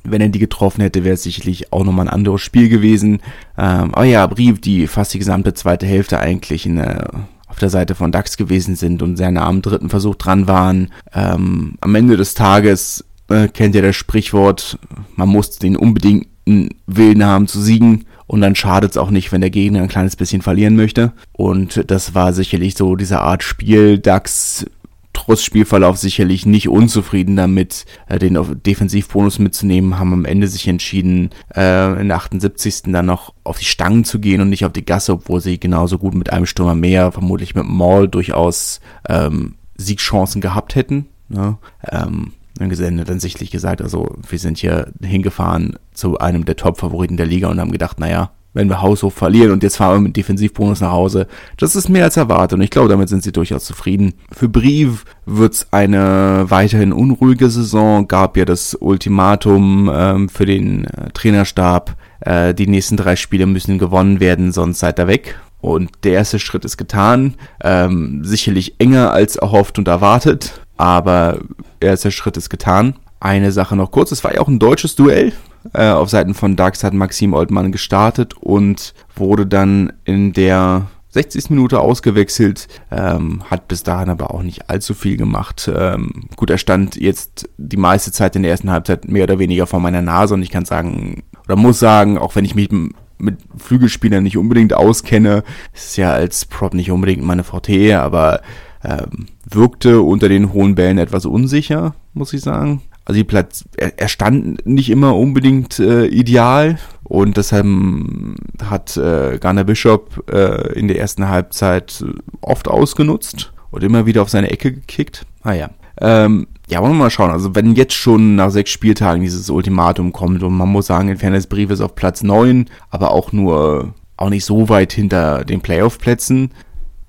Wenn er die getroffen hätte, wäre es sicherlich auch nochmal ein anderes Spiel gewesen. Ähm, aber ja, Brief, die fast die gesamte zweite Hälfte eigentlich in der auf der Seite von DAX gewesen sind und sehr nah am dritten Versuch dran waren. Ähm, am Ende des Tages äh, kennt ihr das Sprichwort, man muss den unbedingten Willen haben zu siegen. Und dann schadet es auch nicht, wenn der Gegner ein kleines bisschen verlieren möchte. Und das war sicherlich so diese Art Spiel. DAX trotz Spielverlauf sicherlich nicht unzufrieden damit, äh, den Defensivbonus mitzunehmen, haben am Ende sich entschieden, äh, in der 78. dann noch auf die Stangen zu gehen und nicht auf die Gasse, obwohl sie genauso gut mit einem Stürmer mehr, vermutlich mit Maul, durchaus ähm, Siegchancen gehabt hätten. Ne? Ähm, dann gesendet dann sichtlich gesagt, also wir sind hier hingefahren zu einem der Top-Favoriten der Liga und haben gedacht, naja, wenn wir haushoch verlieren und jetzt fahren wir mit Defensivbonus nach Hause. Das ist mehr als erwartet und ich glaube, damit sind sie durchaus zufrieden. Für Brief wird's eine weiterhin unruhige Saison. Gab ja das Ultimatum ähm, für den äh, Trainerstab. Äh, die nächsten drei Spiele müssen gewonnen werden, sonst seid ihr weg. Und der erste Schritt ist getan. Ähm, sicherlich enger als erhofft und erwartet, aber der erste Schritt ist getan. Eine Sache noch kurz, es war ja auch ein deutsches Duell. Äh, auf Seiten von hat Maxim Oldmann gestartet und wurde dann in der 60. Minute ausgewechselt, ähm, hat bis dahin aber auch nicht allzu viel gemacht. Ähm, gut, er stand jetzt die meiste Zeit in der ersten Halbzeit mehr oder weniger vor meiner Nase und ich kann sagen, oder muss sagen, auch wenn ich mich mit Flügelspielern nicht unbedingt auskenne, ist ja als Prop nicht unbedingt meine VT, aber ähm, wirkte unter den hohen Bällen etwas unsicher, muss ich sagen. Also die Platz, er, er stand nicht immer unbedingt äh, ideal und deshalb hat äh, Garner Bishop äh, in der ersten Halbzeit oft ausgenutzt und immer wieder auf seine Ecke gekickt. Ah ja. Ähm, ja, wollen wir mal schauen. Also wenn jetzt schon nach sechs Spieltagen dieses Ultimatum kommt und man muss sagen, Fairness Brief ist auf Platz neun, aber auch nur auch nicht so weit hinter den Playoff-Plätzen,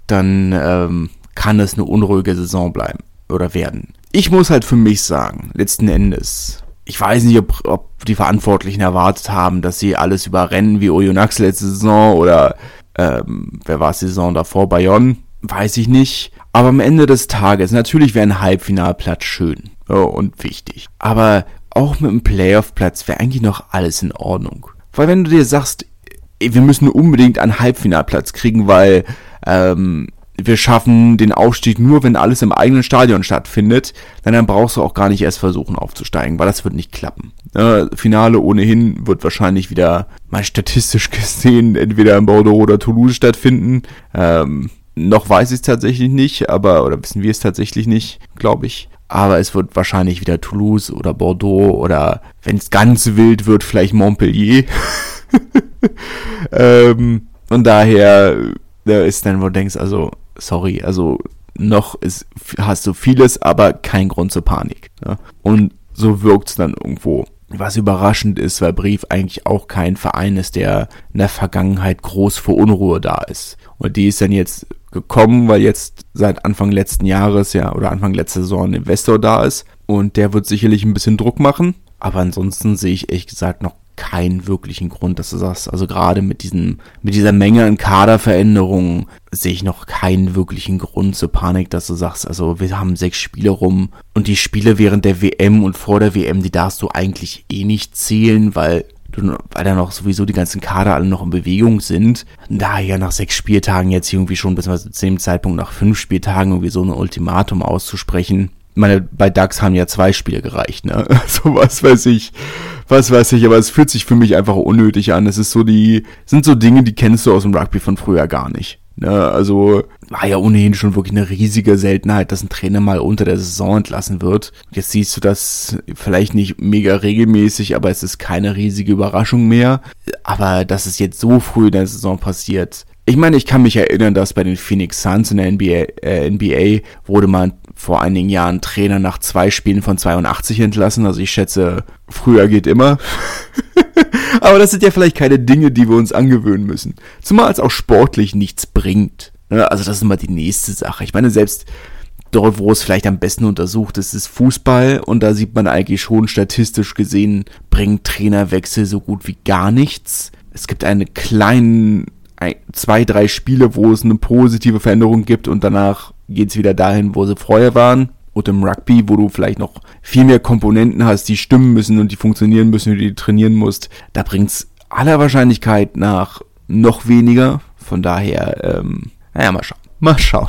dann ähm, kann es eine unruhige Saison bleiben oder werden. Ich muss halt für mich sagen, letzten Endes, ich weiß nicht, ob, ob die Verantwortlichen erwartet haben, dass sie alles überrennen wie Oyonnax letzte Saison oder ähm, wer war es Saison davor, Bayonne, weiß ich nicht. Aber am Ende des Tages, natürlich wäre ein Halbfinalplatz schön oh, und wichtig. Aber auch mit einem Playoff-Platz wäre eigentlich noch alles in Ordnung. Weil wenn du dir sagst, wir müssen unbedingt einen Halbfinalplatz kriegen, weil ähm, wir schaffen den Aufstieg nur, wenn alles im eigenen Stadion stattfindet, dann, dann brauchst du auch gar nicht erst versuchen aufzusteigen, weil das wird nicht klappen. Äh, Finale ohnehin wird wahrscheinlich wieder mal statistisch gesehen entweder in Bordeaux oder Toulouse stattfinden. Ähm, noch weiß ich es tatsächlich nicht, aber oder wissen wir es tatsächlich nicht, glaube ich. Aber es wird wahrscheinlich wieder Toulouse oder Bordeaux oder wenn es ganz wild wird, vielleicht Montpellier. ähm, und daher da ist dann, wo du denkst, also sorry, also noch ist, hast du vieles, aber kein Grund zur Panik. Ja? Und so wirkt's dann irgendwo. Was überraschend ist, weil Brief eigentlich auch kein Verein ist, der in der Vergangenheit groß für Unruhe da ist. Und die ist dann jetzt gekommen, weil jetzt seit Anfang letzten Jahres ja oder Anfang letzter Saison ein Investor da ist. Und der wird sicherlich ein bisschen Druck machen. Aber ansonsten sehe ich ehrlich gesagt noch keinen wirklichen Grund, dass du sagst, also gerade mit diesem, mit dieser Menge an Kaderveränderungen sehe ich noch keinen wirklichen Grund zur Panik, dass du sagst, also wir haben sechs Spiele rum und die Spiele während der WM und vor der WM, die darfst du eigentlich eh nicht zählen, weil du, weil da noch sowieso die ganzen Kader alle noch in Bewegung sind. Daher nach sechs Spieltagen jetzt irgendwie schon, bis zu dem Zeitpunkt nach fünf Spieltagen irgendwie so ein Ultimatum auszusprechen. Ich meine, bei DAX haben ja zwei Spiele gereicht, ne? So was weiß ich was weiß ich, aber es fühlt sich für mich einfach unnötig an. Es ist so die, sind so Dinge, die kennst du aus dem Rugby von früher gar nicht. Ne, also war ja ohnehin schon wirklich eine riesige Seltenheit, dass ein Trainer mal unter der Saison entlassen wird. Jetzt siehst du das vielleicht nicht mega regelmäßig, aber es ist keine riesige Überraschung mehr. Aber dass es jetzt so früh in der Saison passiert. Ich meine, ich kann mich erinnern, dass bei den Phoenix Suns in der NBA, äh, NBA wurde mal vor einigen Jahren Trainer nach zwei Spielen von 82 entlassen. Also ich schätze, früher geht immer. Aber das sind ja vielleicht keine Dinge, die wir uns angewöhnen müssen. Zumal es auch sportlich nichts bringt. Ne? Also das ist immer die nächste Sache. Ich meine, selbst dort, wo es vielleicht am besten untersucht ist, ist Fußball. Und da sieht man eigentlich schon statistisch gesehen, bringt Trainerwechsel so gut wie gar nichts. Es gibt eine kleinen, zwei, drei Spiele, wo es eine positive Veränderung gibt und danach geht's wieder dahin, wo sie vorher waren. Und im Rugby, wo du vielleicht noch viel mehr Komponenten hast, die stimmen müssen und die funktionieren müssen, die du trainieren musst, da bringt's aller Wahrscheinlichkeit nach noch weniger. Von daher, ähm, naja, mal schauen. Mal schauen.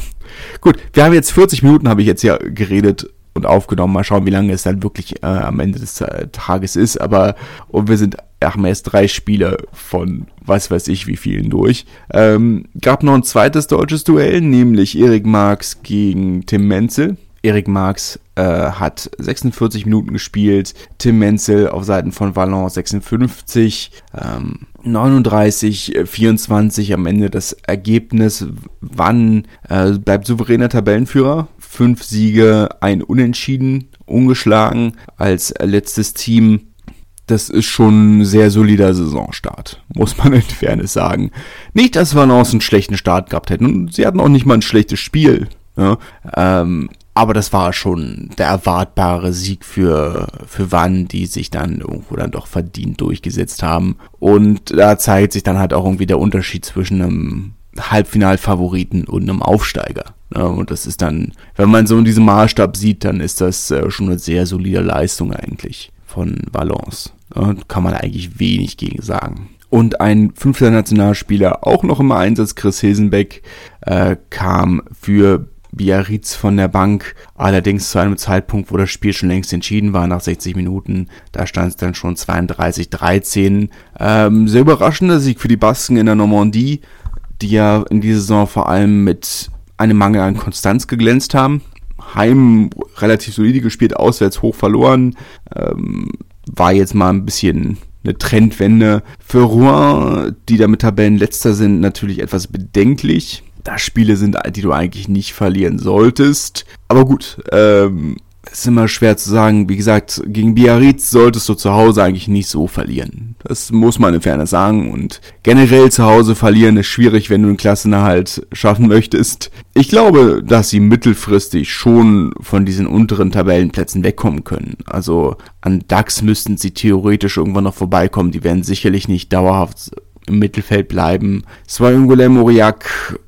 Gut, wir haben jetzt 40 Minuten, habe ich jetzt ja geredet und aufgenommen. Mal schauen, wie lange es dann wirklich äh, am Ende des äh, Tages ist. Aber und wir sind haben erst drei Spiele von was weiß ich wie vielen durch. Ähm, gab noch ein zweites deutsches Duell, nämlich Erik Marx gegen Tim Menzel. Erik Marx äh, hat 46 Minuten gespielt, Tim Menzel auf Seiten von Valence 56, ähm, 39, 24 am Ende das Ergebnis. Wann äh, bleibt souveräner Tabellenführer? Fünf Siege, ein Unentschieden, ungeschlagen als letztes Team das ist schon ein sehr solider Saisonstart, muss man in Fairness sagen. Nicht, dass Valence einen schlechten Start gehabt hätten. Und sie hatten auch nicht mal ein schlechtes Spiel. Ja? Ähm, aber das war schon der erwartbare Sieg für, für Wann, die sich dann irgendwo dann doch verdient durchgesetzt haben. Und da zeigt sich dann halt auch irgendwie der Unterschied zwischen einem Halbfinalfavoriten und einem Aufsteiger. Ja, und das ist dann, wenn man so in diesem Maßstab sieht, dann ist das äh, schon eine sehr solide Leistung eigentlich von Valence. Kann man eigentlich wenig gegen sagen. Und ein fünfter Nationalspieler, auch noch im Einsatz, Chris Hilsenbeck, äh, kam für Biarritz von der Bank, allerdings zu einem Zeitpunkt, wo das Spiel schon längst entschieden war, nach 60 Minuten. Da stand es dann schon 32-13. Ähm, sehr überraschender Sieg für die Basken in der Normandie, die ja in dieser Saison vor allem mit einem Mangel an Konstanz geglänzt haben heim relativ solide gespielt, auswärts hoch verloren. Ähm, war jetzt mal ein bisschen eine Trendwende. Für Rouen, die damit Tabellenletzter sind, natürlich etwas bedenklich. Da Spiele sind, die du eigentlich nicht verlieren solltest. Aber gut, ähm, ist immer schwer zu sagen. Wie gesagt, gegen Biarritz solltest du zu Hause eigentlich nicht so verlieren. Das muss man in Fairness sagen. Und generell zu Hause verlieren ist schwierig, wenn du einen Klassenerhalt schaffen möchtest. Ich glaube, dass sie mittelfristig schon von diesen unteren Tabellenplätzen wegkommen können. Also an DAX müssten sie theoretisch irgendwann noch vorbeikommen. Die werden sicherlich nicht dauerhaft im Mittelfeld bleiben. Swayungulem, Aurillac,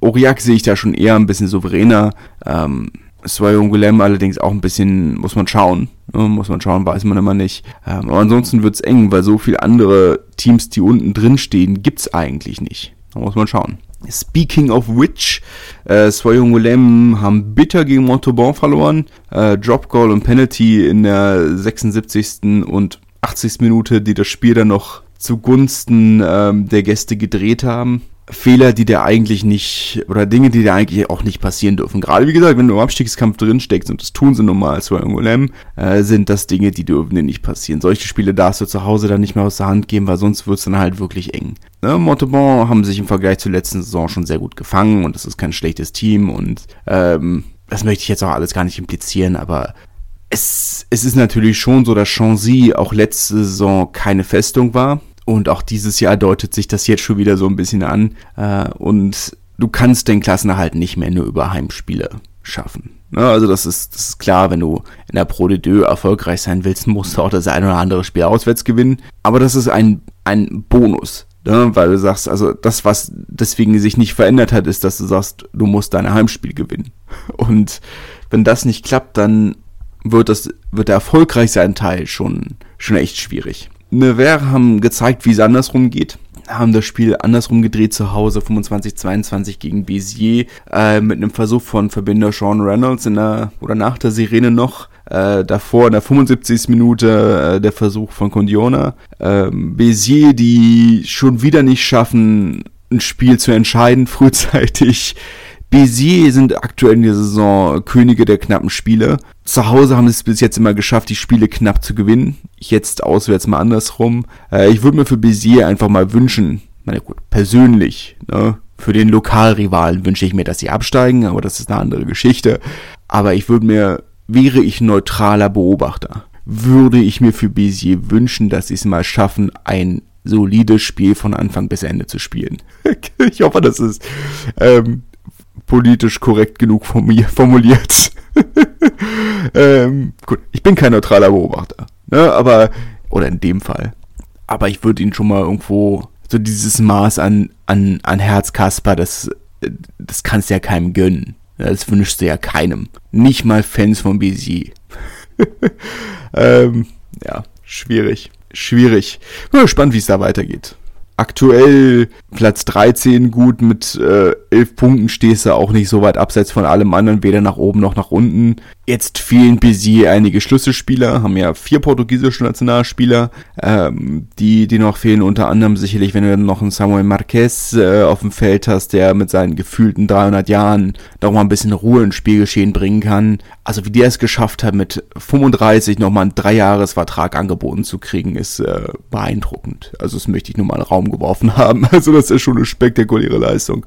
Aurillac sehe ich da schon eher ein bisschen souveräner. Ähm, Swayon Guillem allerdings auch ein bisschen, muss man schauen. Ne, muss man schauen, weiß man immer nicht. Ähm, aber ansonsten wird's eng, weil so viele andere Teams, die unten drin stehen, gibt's eigentlich nicht. Da muss man schauen. Speaking of which, äh, Swayon Guillem haben bitter gegen Montauban verloren. Äh, Drop Goal und Penalty in der 76. und 80. Minute, die das Spiel dann noch zugunsten ähm, der Gäste gedreht haben. Fehler, die dir eigentlich nicht, oder Dinge, die dir eigentlich auch nicht passieren dürfen. Gerade wie gesagt, wenn du im Abstiegskampf drin steckst, und das tun sie nun mal als Golem, äh, sind das Dinge, die dürfen dir nicht passieren. Solche Spiele darfst du zu Hause dann nicht mehr aus der Hand geben, weil sonst wird's dann halt wirklich eng. Ne? Montauban haben sich im Vergleich zur letzten Saison schon sehr gut gefangen und das ist kein schlechtes Team und ähm, das möchte ich jetzt auch alles gar nicht implizieren, aber es, es ist natürlich schon so, dass Chanzy auch letzte Saison keine Festung war. Und auch dieses Jahr deutet sich das jetzt schon wieder so ein bisschen an. Äh, und du kannst den Klassenerhalt nicht mehr nur über Heimspiele schaffen. Ne, also das ist, das ist klar, wenn du in der Pro de Deux erfolgreich sein willst, musst du auch das ein oder andere Spiel auswärts gewinnen. Aber das ist ein, ein Bonus. Ne, weil du sagst, also das, was deswegen sich nicht verändert hat, ist, dass du sagst, du musst deine Heimspiel gewinnen. Und wenn das nicht klappt, dann wird das, wird der erfolgreich sein Teil schon, schon echt schwierig. Nevers haben gezeigt, wie es andersrum geht haben das Spiel andersrum gedreht zu Hause 25-22 gegen Béziers äh, mit einem Versuch von Verbinder Sean Reynolds in der oder nach der Sirene noch äh, davor in der 75. Minute äh, der Versuch von Condiona äh, Béziers die schon wieder nicht schaffen ein Spiel zu entscheiden frühzeitig Béziers sind aktuell in der Saison Könige der knappen Spiele. Zu Hause haben sie es bis jetzt immer geschafft, die Spiele knapp zu gewinnen. Jetzt auswärts mal andersrum. Äh, ich würde mir für Béziers einfach mal wünschen, na gut, persönlich, ne? Für den Lokalrivalen wünsche ich mir, dass sie absteigen, aber das ist eine andere Geschichte. Aber ich würde mir, wäre ich neutraler Beobachter, würde ich mir für Béziers wünschen, dass sie es mal schaffen, ein solides Spiel von Anfang bis Ende zu spielen. ich hoffe, das ist ähm, politisch korrekt genug formuliert. ähm, gut, ich bin kein neutraler Beobachter, ne, aber, oder in dem Fall. Aber ich würde ihn schon mal irgendwo, so dieses Maß an, an, an Herzkasper, das, das kannst du ja keinem gönnen. Das wünschst du ja keinem. Nicht mal Fans von BZ. ähm, ja, schwierig. Schwierig. Bin gespannt, wie es da weitergeht aktuell Platz 13 gut mit äh, 11 Punkten stehst du auch nicht so weit abseits von allem anderen, weder nach oben noch nach unten. Jetzt fehlen Bézier einige Schlüsselspieler, haben ja vier portugiesische Nationalspieler, ähm, die, die noch fehlen, unter anderem sicherlich, wenn du dann noch einen Samuel Marquez äh, auf dem Feld hast, der mit seinen gefühlten 300 Jahren noch mal ein bisschen Ruhe ins Spielgeschehen bringen kann. Also wie der es geschafft hat, mit 35 noch mal einen Dreijahresvertrag angeboten zu kriegen, ist äh, beeindruckend. Also das möchte ich nur mal in den Raum geworfen haben. Also das ist schon eine spektakuläre Leistung.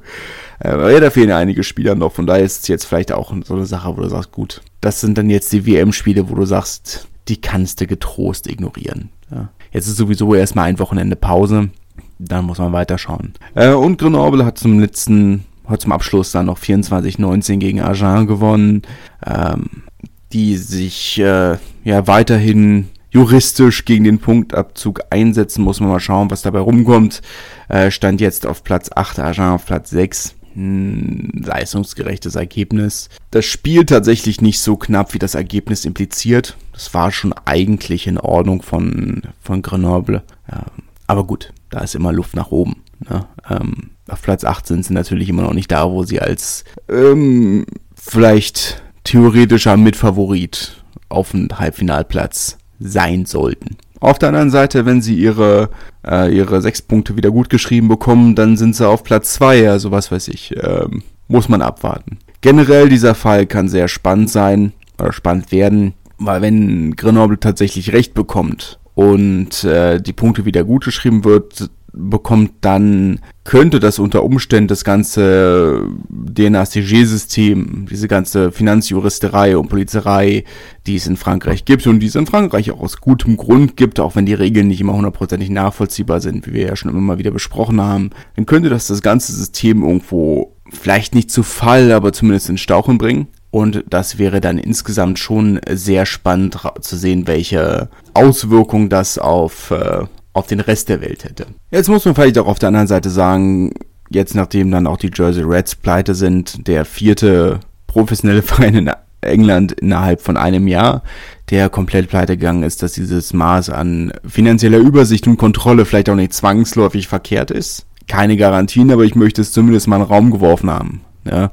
Äh, ja, da fehlen ja einige Spieler noch, von daher ist es jetzt vielleicht auch so eine Sache, wo du sagst, gut, das sind dann jetzt die WM-Spiele, wo du sagst, die kannst du getrost ignorieren. Ja. Jetzt ist sowieso erstmal ein Wochenende Pause, dann muss man weiterschauen. Äh, und Grenoble hat zum letzten, hat zum Abschluss dann noch 24-19 gegen Agen gewonnen, ähm, die sich äh, ja weiterhin juristisch gegen den Punktabzug einsetzen, muss man mal schauen, was dabei rumkommt. Äh, stand jetzt auf Platz 8, Agen auf Platz 6 leistungsgerechtes Ergebnis. Das Spiel tatsächlich nicht so knapp, wie das Ergebnis impliziert. Das war schon eigentlich in Ordnung von, von Grenoble. Ja, aber gut, da ist immer Luft nach oben. Ne? Ähm, auf Platz 8 sind natürlich immer noch nicht da, wo sie als ähm, vielleicht theoretischer Mitfavorit auf einen Halbfinalplatz sein sollten. Auf der anderen Seite, wenn sie ihre, äh, ihre sechs Punkte wieder gut geschrieben bekommen, dann sind sie auf Platz zwei, also was weiß ich, ähm, muss man abwarten. generell dieser Fall kann sehr spannend sein oder spannend werden, weil wenn Grenoble tatsächlich Recht bekommt und äh, die Punkte wieder gut geschrieben wird, bekommt, dann könnte das unter Umständen das ganze DNACG-System, diese ganze Finanzjuristerei und Polizerei, die es in Frankreich gibt und die es in Frankreich auch aus gutem Grund gibt, auch wenn die Regeln nicht immer hundertprozentig nachvollziehbar sind, wie wir ja schon immer mal wieder besprochen haben, dann könnte das das ganze System irgendwo vielleicht nicht zu Fall, aber zumindest in Stauchen bringen. Und das wäre dann insgesamt schon sehr spannend zu sehen, welche Auswirkungen das auf äh, auf den Rest der Welt hätte. Jetzt muss man vielleicht auch auf der anderen Seite sagen, jetzt nachdem dann auch die Jersey Reds pleite sind, der vierte professionelle Verein in England innerhalb von einem Jahr, der komplett pleite gegangen ist, dass dieses Maß an finanzieller Übersicht und Kontrolle vielleicht auch nicht zwangsläufig verkehrt ist. Keine Garantien, aber ich möchte es zumindest mal in den Raum geworfen haben. Ja.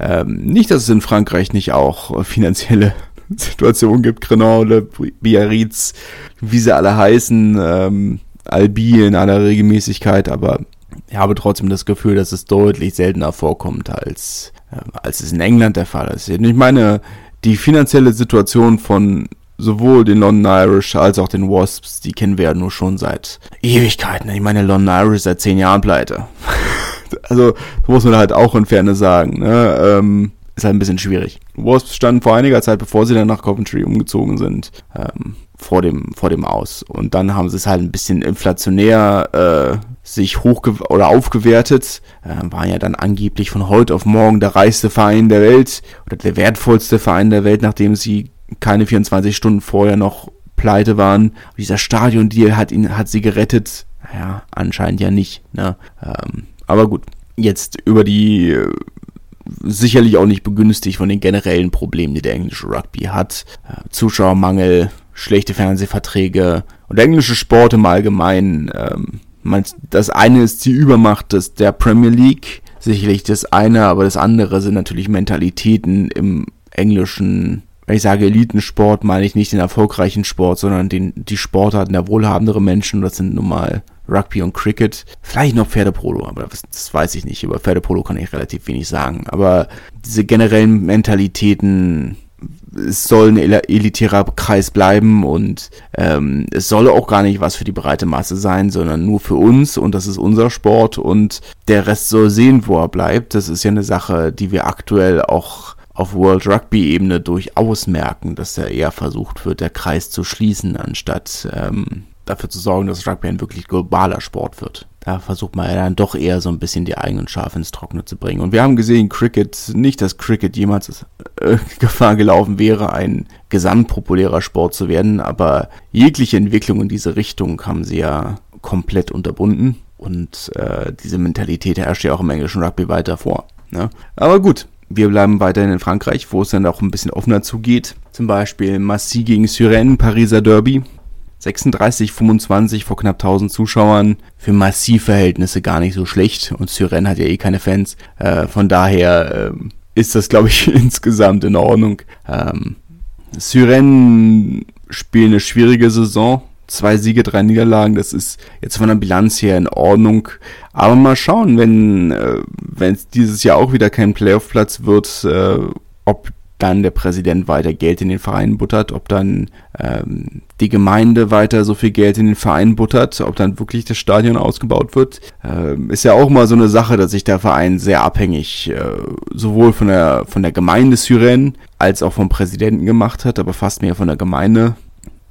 Ähm, nicht, dass es in Frankreich nicht auch finanzielle Situationen gibt, Grenoble, Biarritz, wie sie alle heißen, ähm, Albi in aller Regelmäßigkeit, aber ich habe trotzdem das Gefühl, dass es deutlich seltener vorkommt, als, äh, als es in England der Fall ist. Ich meine, die finanzielle Situation von sowohl den London Irish als auch den Wasps, die kennen wir ja nur schon seit Ewigkeiten. Ich meine, London Irish seit zehn Jahren pleite. also, muss man halt auch in Ferne sagen. Ne? Ähm, ist halt ein bisschen schwierig. Wasps standen vor einiger Zeit, bevor sie dann nach Coventry umgezogen sind, ähm, vor dem vor dem Aus. Und dann haben sie es halt ein bisschen inflationär äh, sich hoch oder aufgewertet. Äh, waren ja dann angeblich von heute auf morgen der reichste Verein der Welt oder der wertvollste Verein der Welt, nachdem sie keine 24 Stunden vorher noch pleite waren. Dieser Stadion-Deal hat ihn hat sie gerettet. Naja, anscheinend ja nicht. Ne? Ähm, aber gut, jetzt über die sicherlich auch nicht begünstigt von den generellen Problemen, die der englische Rugby hat. Äh, Zuschauermangel, schlechte Fernsehverträge und der englische Sport im Allgemeinen. Ähm, das eine ist die Übermacht des, der Premier League, sicherlich das eine, aber das andere sind natürlich Mentalitäten im englischen wenn ich sage Elitensport, meine ich nicht den erfolgreichen Sport, sondern den, die Sportarten der wohlhabenderen Menschen. Das sind nun mal Rugby und Cricket, vielleicht noch Pferdepolo, aber das, das, weiß ich nicht. Über Pferdepolo kann ich relativ wenig sagen. Aber diese generellen Mentalitäten, es soll ein elitärer Kreis bleiben und ähm, es soll auch gar nicht was für die breite Masse sein, sondern nur für uns und das ist unser Sport und der Rest soll sehen, wo er bleibt. Das ist ja eine Sache, die wir aktuell auch auf World Rugby Ebene durchaus merken, dass da eher versucht wird, der Kreis zu schließen, anstatt ähm, dafür zu sorgen, dass Rugby ein wirklich globaler Sport wird. Da versucht man ja dann doch eher so ein bisschen die eigenen Schafe ins Trockene zu bringen. Und wir haben gesehen, Cricket, nicht, dass Cricket jemals äh, Gefahr gelaufen wäre, ein gesamtpopulärer Sport zu werden, aber jegliche Entwicklung in diese Richtung haben sie ja komplett unterbunden. Und äh, diese Mentalität herrscht ja auch im englischen Rugby weiter vor. Ne? Aber gut, wir bleiben weiterhin in Frankreich, wo es dann auch ein bisschen offener zugeht. Zum Beispiel Massy gegen Suresnes, Pariser Derby. 36, 25 vor knapp 1000 Zuschauern. Für Massivverhältnisse gar nicht so schlecht. Und Syren hat ja eh keine Fans. Äh, von daher äh, ist das, glaube ich, insgesamt in Ordnung. Ähm, Syren spielt eine schwierige Saison. Zwei Siege, drei Niederlagen, das ist jetzt von der Bilanz her in Ordnung. Aber mal schauen, wenn äh, wenn es dieses Jahr auch wieder kein Playoff-Platz wird, äh, ob dann der Präsident weiter Geld in den Verein buttert, ob dann ähm, die Gemeinde weiter so viel Geld in den Verein buttert, ob dann wirklich das Stadion ausgebaut wird, ähm, ist ja auch mal so eine Sache, dass sich der Verein sehr abhängig äh, sowohl von der von der Gemeinde Syren als auch vom Präsidenten gemacht hat, aber fast mehr von der Gemeinde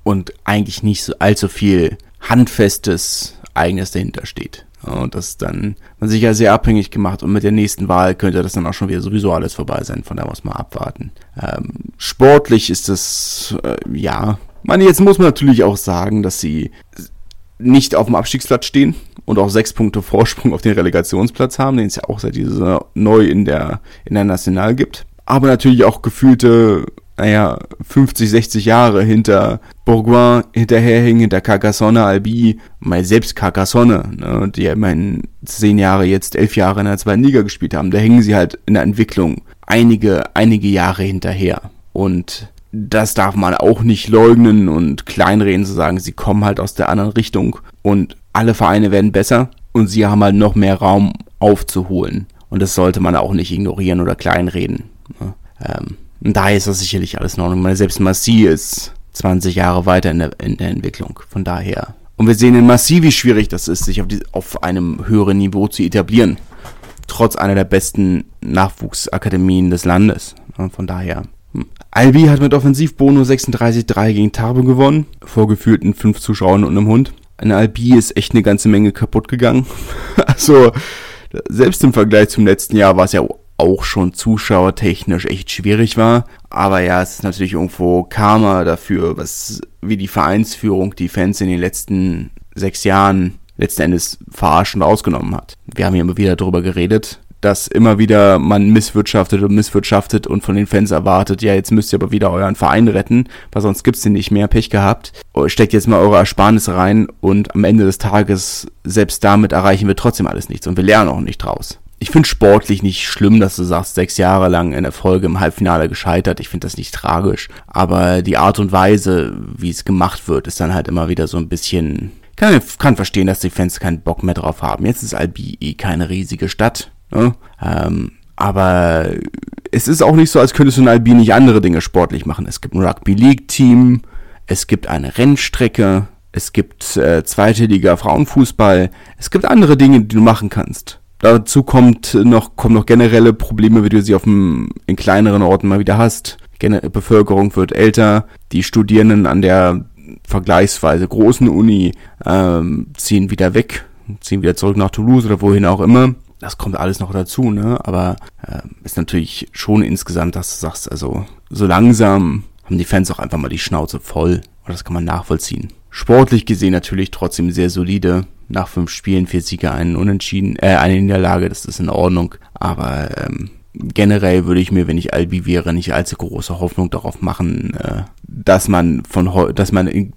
und eigentlich nicht so allzu viel handfestes eigenes dahinter steht. Und das dann man sich ja sehr abhängig gemacht und mit der nächsten Wahl könnte das dann auch schon wieder sowieso alles vorbei sein, von da muss man abwarten. Ähm, sportlich ist das, äh, ja, man, jetzt muss man natürlich auch sagen, dass sie nicht auf dem Abstiegsplatz stehen und auch sechs Punkte Vorsprung auf den Relegationsplatz haben, den es ja auch seit dieser neu in der, in der National gibt. Aber natürlich auch gefühlte naja, 50, 60 Jahre hinter Bourgoin hinterherhängen, hinter Carcassonne, Albi, mal selbst Carcassonne, ne, die ja immerhin zehn Jahre, jetzt elf Jahre in der zweiten Liga gespielt haben. Da hängen sie halt in der Entwicklung einige, einige Jahre hinterher. Und das darf man auch nicht leugnen und kleinreden zu sagen, sie kommen halt aus der anderen Richtung und alle Vereine werden besser und sie haben halt noch mehr Raum aufzuholen. Und das sollte man auch nicht ignorieren oder kleinreden. Ähm, und daher ist das sicherlich alles in Ordnung. Selbst Massi ist 20 Jahre weiter in der, in der Entwicklung. Von daher. Und wir sehen in Massi, wie schwierig das ist, sich auf, die, auf einem höheren Niveau zu etablieren. Trotz einer der besten Nachwuchsakademien des Landes. Von daher. Hm. Albi hat mit Offensivbonus 36-3 gegen Tarbe gewonnen. Vor gefühlten fünf Zuschauern und einem Hund. In Albi ist echt eine ganze Menge kaputt gegangen. also, selbst im Vergleich zum letzten Jahr war es ja auch schon zuschauertechnisch echt schwierig war. Aber ja, es ist natürlich irgendwo Karma dafür, was wie die Vereinsführung die Fans in den letzten sechs Jahren letzten Endes verarscht und ausgenommen hat. Wir haben hier immer wieder darüber geredet, dass immer wieder man misswirtschaftet und misswirtschaftet und von den Fans erwartet, ja, jetzt müsst ihr aber wieder euren Verein retten, weil sonst gibt's den nicht mehr, Pech gehabt. Steckt jetzt mal eure Ersparnisse rein und am Ende des Tages, selbst damit erreichen wir trotzdem alles nichts und wir lernen auch nicht draus ich finde sportlich nicht schlimm, dass du sagst, sechs Jahre lang in der Folge im Halbfinale gescheitert. Ich finde das nicht tragisch. Aber die Art und Weise, wie es gemacht wird, ist dann halt immer wieder so ein bisschen. Kann, kann verstehen, dass die Fans keinen Bock mehr drauf haben. Jetzt ist Albi eh keine riesige Stadt. Ne? Ähm, aber es ist auch nicht so, als könntest du in Albi nicht andere Dinge sportlich machen. Es gibt ein Rugby League Team, es gibt eine Rennstrecke, es gibt äh, zweite Liga Frauenfußball, es gibt andere Dinge, die du machen kannst. Dazu kommt noch, kommen noch generelle Probleme, wie du sie auf dem, in kleineren Orten mal wieder hast. Gen Bevölkerung wird älter, die Studierenden an der vergleichsweise großen Uni ähm, ziehen wieder weg, ziehen wieder zurück nach Toulouse oder wohin auch immer. Das kommt alles noch dazu, ne? Aber äh, ist natürlich schon insgesamt, dass du sagst, also so langsam haben die Fans auch einfach mal die Schnauze voll. Und das kann man nachvollziehen. Sportlich gesehen natürlich trotzdem sehr solide nach fünf Spielen, vier Siege, einen Unentschieden, äh, eine Niederlage, das ist in Ordnung. Aber ähm, generell würde ich mir, wenn ich Albi wäre, nicht allzu große Hoffnung darauf machen, äh, dass man von dass man in,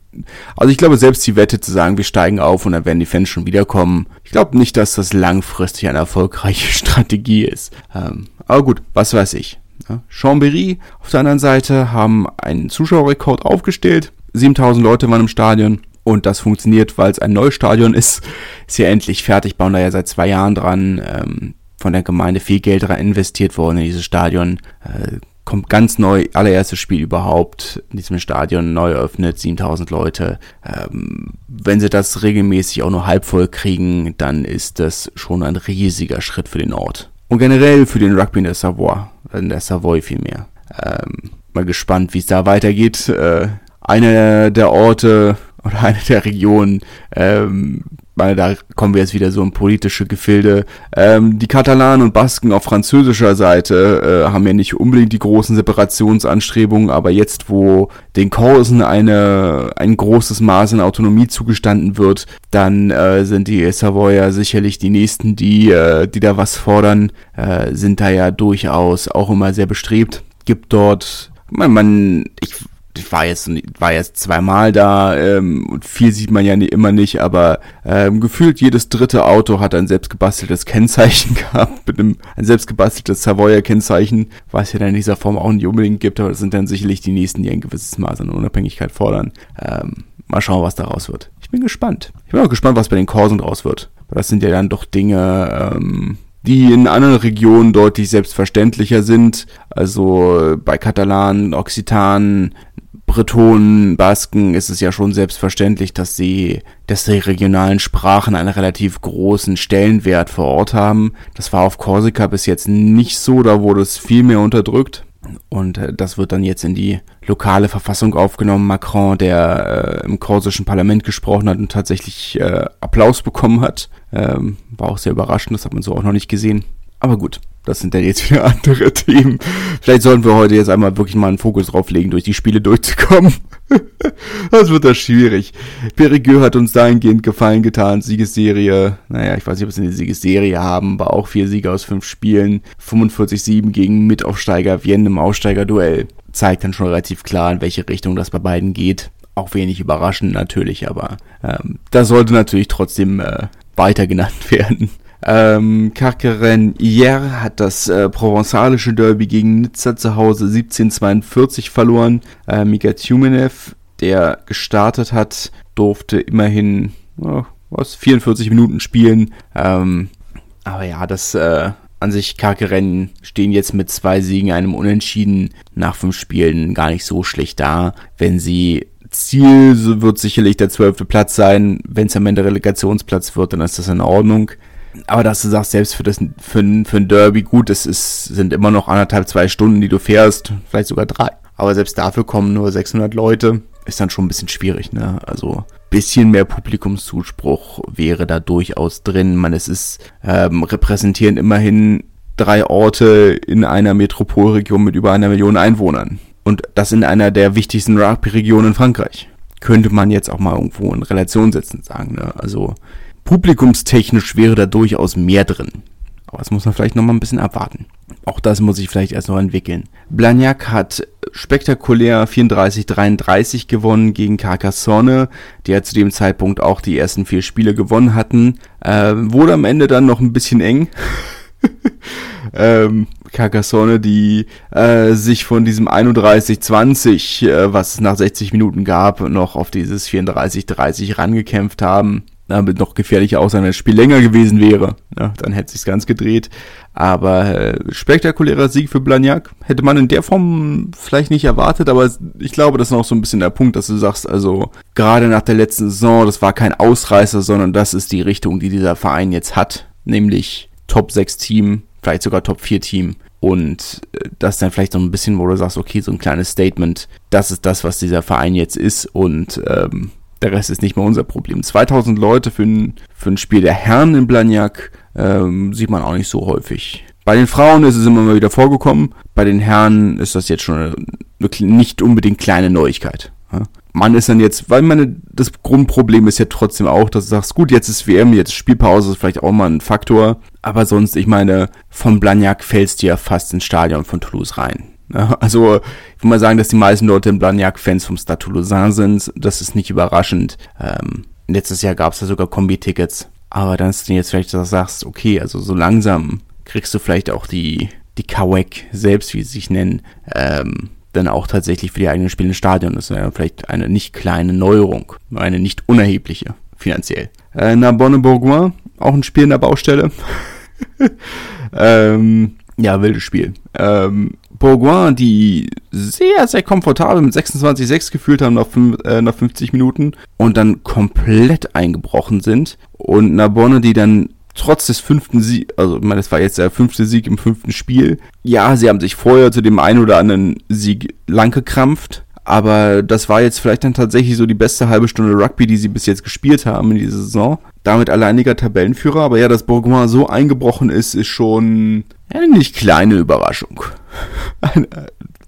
also ich glaube selbst die Wette zu sagen, wir steigen auf und dann werden die Fans schon wiederkommen. Ich glaube nicht, dass das langfristig eine erfolgreiche Strategie ist. Ähm, aber gut, was weiß ich. Ja. Chambéry auf der anderen Seite haben einen Zuschauerrekord aufgestellt. 7000 Leute waren im Stadion. Und das funktioniert, weil es ein neues Stadion ist. Ist ja endlich fertig, bauen da ja seit zwei Jahren dran. Ähm, von der Gemeinde viel Geld rein investiert worden in dieses Stadion. Äh, kommt ganz neu, allererstes Spiel überhaupt in diesem Stadion neu eröffnet, 7000 Leute. Ähm, wenn sie das regelmäßig auch nur halb voll kriegen, dann ist das schon ein riesiger Schritt für den Ort. Und generell für den Rugby in der Savoy, in der Savoy vielmehr. Ähm, mal gespannt, wie es da weitergeht. Äh, einer der Orte, oder eine der Regionen, ähm, weil da kommen wir jetzt wieder so in politische Gefilde. Ähm, die Katalanen und Basken auf französischer Seite äh, haben ja nicht unbedingt die großen Separationsanstrebungen, aber jetzt, wo den Korsen eine, ein großes Maß an Autonomie zugestanden wird, dann äh, sind die Savoyer sicherlich die nächsten, die, äh, die da was fordern, äh, sind da ja durchaus auch immer sehr bestrebt. Gibt dort, man, man ich ich war jetzt war jetzt zweimal da ähm, und viel sieht man ja nie, immer nicht, aber ähm, gefühlt jedes dritte Auto hat ein selbstgebasteltes Kennzeichen gehabt, mit einem ein selbstgebasteltes Savoyer Kennzeichen, was ja dann in dieser Form auch nicht unbedingt gibt, aber das sind dann sicherlich die nächsten, die ein gewisses Maß an Unabhängigkeit fordern. Ähm, mal schauen, was daraus wird. Ich bin gespannt. Ich bin auch gespannt, was bei den Korsen draus wird. Das sind ja dann doch Dinge, ähm, die in anderen Regionen deutlich selbstverständlicher sind. Also bei Katalanen, Occitanen, Bretonen, Basken ist es ja schon selbstverständlich, dass sie, dass die regionalen Sprachen einen relativ großen Stellenwert vor Ort haben. Das war auf Korsika bis jetzt nicht so, da wurde es viel mehr unterdrückt. Und äh, das wird dann jetzt in die lokale Verfassung aufgenommen. Macron, der äh, im korsischen Parlament gesprochen hat und tatsächlich äh, Applaus bekommen hat, ähm, war auch sehr überraschend, das hat man so auch noch nicht gesehen. Aber gut, das sind dann jetzt wieder andere Themen. Vielleicht sollten wir heute jetzt einmal wirklich mal einen Fokus drauf legen, durch die Spiele durchzukommen. das wird das schwierig. Perigueux hat uns dahingehend Gefallen getan. Siegesserie, naja, ich weiß nicht, ob wir eine Siegesserie haben, aber auch vier Siege aus fünf Spielen. 45-7 gegen Mitaufsteiger Vienne im Aussteigerduell. Zeigt dann schon relativ klar, in welche Richtung das bei beiden geht. Auch wenig überraschend natürlich, aber ähm, das sollte natürlich trotzdem äh, weiter genannt werden. Ähm, Carqueren hier hat das äh, provenzalische Derby gegen Nizza zu Hause 1742 verloren. Äh, Mika Tumenev, der gestartet hat, durfte immerhin oh, was 44 Minuten spielen. Ähm, aber ja, das äh, an sich Rennen stehen jetzt mit zwei Siegen, einem Unentschieden nach fünf Spielen gar nicht so schlecht da. Wenn sie Ziel wird sicherlich der zwölfte Platz sein. Wenn es am Ende Relegationsplatz wird, dann ist das in Ordnung. Aber dass du sagst, selbst für, das, für, für ein Derby, gut, es ist, sind immer noch anderthalb, zwei Stunden, die du fährst, vielleicht sogar drei. Aber selbst dafür kommen nur 600 Leute, ist dann schon ein bisschen schwierig, ne? Also bisschen mehr Publikumszuspruch wäre da durchaus drin. Man, es ist ähm, repräsentieren immerhin drei Orte in einer Metropolregion mit über einer Million Einwohnern. Und das in einer der wichtigsten Rugby-Regionen in Frankreich. Könnte man jetzt auch mal irgendwo in Relation setzen, sagen. Ne? Also publikumstechnisch wäre da durchaus mehr drin. Aber das muss man vielleicht noch mal ein bisschen abwarten. Auch das muss sich vielleicht erst noch entwickeln. Blagnac hat spektakulär 34-33 gewonnen gegen Carcassonne, die ja zu dem Zeitpunkt auch die ersten vier Spiele gewonnen hatten. Äh, wurde am Ende dann noch ein bisschen eng. ähm, Carcassonne, die äh, sich von diesem 31-20, äh, was es nach 60 Minuten gab, noch auf dieses 34-30 rangekämpft haben. Damit noch gefährlicher aussah, wenn das Spiel länger gewesen wäre. Ja, dann hätte sich's ganz gedreht. Aber äh, spektakulärer Sieg für Blagnac hätte man in der Form vielleicht nicht erwartet, aber ich glaube, das ist noch so ein bisschen der Punkt, dass du sagst, also gerade nach der letzten Saison, das war kein Ausreißer, sondern das ist die Richtung, die dieser Verein jetzt hat, nämlich Top 6 Team, vielleicht sogar Top 4 Team und äh, das dann vielleicht so ein bisschen, wo du sagst, okay, so ein kleines Statement, das ist das, was dieser Verein jetzt ist und ähm, der Rest ist nicht mehr unser Problem. 2000 Leute für ein, für ein Spiel der Herren in Blagnac ähm, sieht man auch nicht so häufig. Bei den Frauen ist es immer mal wieder vorgekommen, bei den Herren ist das jetzt schon eine, eine nicht unbedingt kleine Neuigkeit. Man ist dann jetzt, weil meine, das Grundproblem ist ja trotzdem auch, dass du sagst, gut, jetzt ist WM, jetzt Spielpause ist vielleicht auch mal ein Faktor, aber sonst, ich meine, von Blagnac fällst du ja fast ins Stadion von Toulouse rein. Also, ich will mal sagen, dass die meisten Leute in Blagnac Fans vom Stade Toulousain sind, das ist nicht überraschend. Ähm, letztes Jahr gab es da sogar Kombi-Tickets, aber dann ist du jetzt vielleicht sagst, okay, also so langsam kriegst du vielleicht auch die, die Kawek selbst, wie sie sich nennen, ähm, dann auch tatsächlich für die eigenen Spiele im Stadion. Das ist ja vielleicht eine nicht kleine Neuerung, eine nicht unerhebliche finanziell. Äh, Narbonne Bourgoin, auch ein Spiel in der Baustelle. ähm, ja, wildes Spiel. Ähm, Bourgoin, die sehr, sehr komfortabel mit 26-6 gefühlt haben nach, 5, äh, nach 50 Minuten und dann komplett eingebrochen sind. Und Narbonne, die dann trotz des fünften Sieg, also ich meine, das war jetzt der fünfte Sieg im fünften Spiel. Ja, sie haben sich vorher zu dem einen oder anderen Sieg lang gekrampft, aber das war jetzt vielleicht dann tatsächlich so die beste halbe Stunde Rugby, die sie bis jetzt gespielt haben in dieser Saison. Damit alleiniger Tabellenführer, aber ja, dass Bourgoin so eingebrochen ist, ist schon eine nicht kleine Überraschung.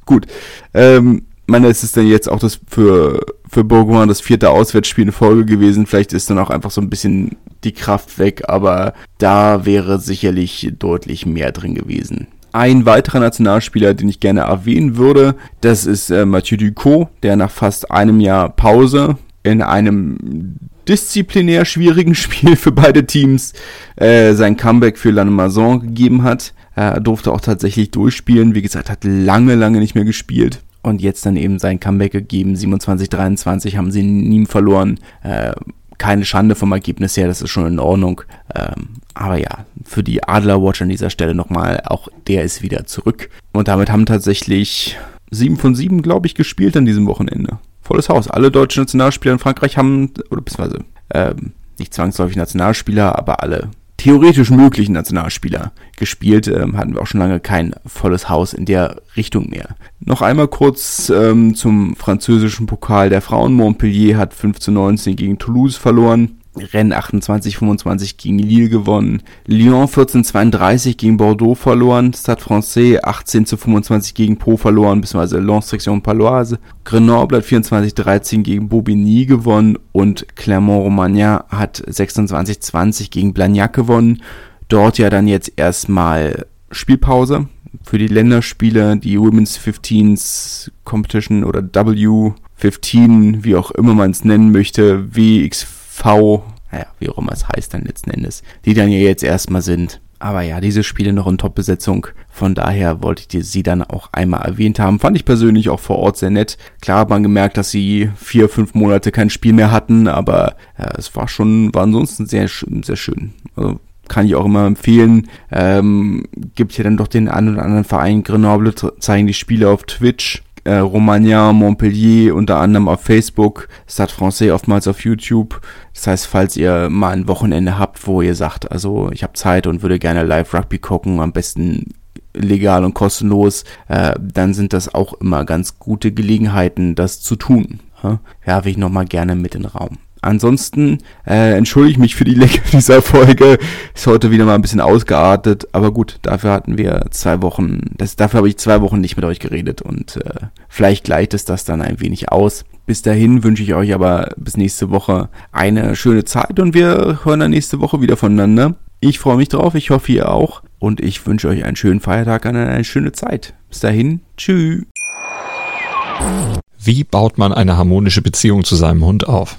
Gut. Ähm, meine, es ist dann jetzt auch das für, für Bourgoin das vierte Auswärtsspiel in Folge gewesen. Vielleicht ist dann auch einfach so ein bisschen die Kraft weg, aber da wäre sicherlich deutlich mehr drin gewesen. Ein weiterer Nationalspieler, den ich gerne erwähnen würde, das ist äh, Mathieu Ducot, der nach fast einem Jahr Pause in einem disziplinär schwierigen Spiel für beide Teams äh, sein Comeback für Lannemazon gegeben hat. Er durfte auch tatsächlich durchspielen. Wie gesagt, hat lange, lange nicht mehr gespielt und jetzt dann eben sein Comeback gegeben. 27-23 haben sie nie verloren. Äh, keine Schande vom Ergebnis her, das ist schon in Ordnung. Ähm, aber ja, für die Adler-Watch an dieser Stelle nochmal, auch der ist wieder zurück. Und damit haben tatsächlich sieben von sieben, glaube ich, gespielt an diesem Wochenende. Volles Haus. Alle deutschen Nationalspieler in Frankreich haben, oder beziehungsweise ähm, nicht zwangsläufig Nationalspieler, aber alle theoretisch möglichen Nationalspieler gespielt. Ähm, hatten wir auch schon lange kein volles Haus in der Richtung mehr. Noch einmal kurz ähm, zum französischen Pokal der Frauen. Montpellier hat 5 zu 19 gegen Toulouse verloren. Rennes 28-25 gegen Lille gewonnen. Lyon 14-32 gegen Bordeaux verloren. Stade Francais 18 zu 25 gegen Po verloren, beziehungsweise Lens Section Paloise. Grenoble hat 24-13 gegen Bobigny gewonnen und Clermont-Romagnan hat 26-20 gegen Blagnac gewonnen. Dort ja dann jetzt erstmal Spielpause für die Länderspiele, die Women's 15s Competition oder W15, wie auch immer man es nennen möchte, WX V, naja, wie auch immer es heißt dann letzten Endes, die dann ja jetzt erstmal sind. Aber ja, diese Spiele noch in Top-Besetzung. Von daher wollte ich sie dann auch einmal erwähnt haben. Fand ich persönlich auch vor Ort sehr nett. Klar hat man gemerkt, dass sie vier, fünf Monate kein Spiel mehr hatten, aber ja, es war schon, war ansonsten sehr, sehr schön. Also kann ich auch immer empfehlen. Ähm, gibt ja dann doch den einen oder anderen Verein. Grenoble zeigen die Spiele auf Twitch. Äh, Romagna, Montpellier unter anderem auf Facebook, Stade Francais oftmals auf YouTube. Das heißt, falls ihr mal ein Wochenende habt, wo ihr sagt, also ich habe Zeit und würde gerne live Rugby gucken, am besten legal und kostenlos, äh, dann sind das auch immer ganz gute Gelegenheiten, das zu tun. Ja, werfe ich nochmal gerne mit in den Raum. Ansonsten äh, entschuldige ich mich für die Länge dieser Folge. Ist heute wieder mal ein bisschen ausgeartet, aber gut, dafür hatten wir zwei Wochen, das, dafür habe ich zwei Wochen nicht mit euch geredet und äh, vielleicht gleicht es das dann ein wenig aus. Bis dahin wünsche ich euch aber bis nächste Woche eine schöne Zeit und wir hören dann nächste Woche wieder voneinander. Ich freue mich drauf, ich hoffe ihr auch und ich wünsche euch einen schönen Feiertag und eine schöne Zeit. Bis dahin, tschüss. Wie baut man eine harmonische Beziehung zu seinem Hund auf?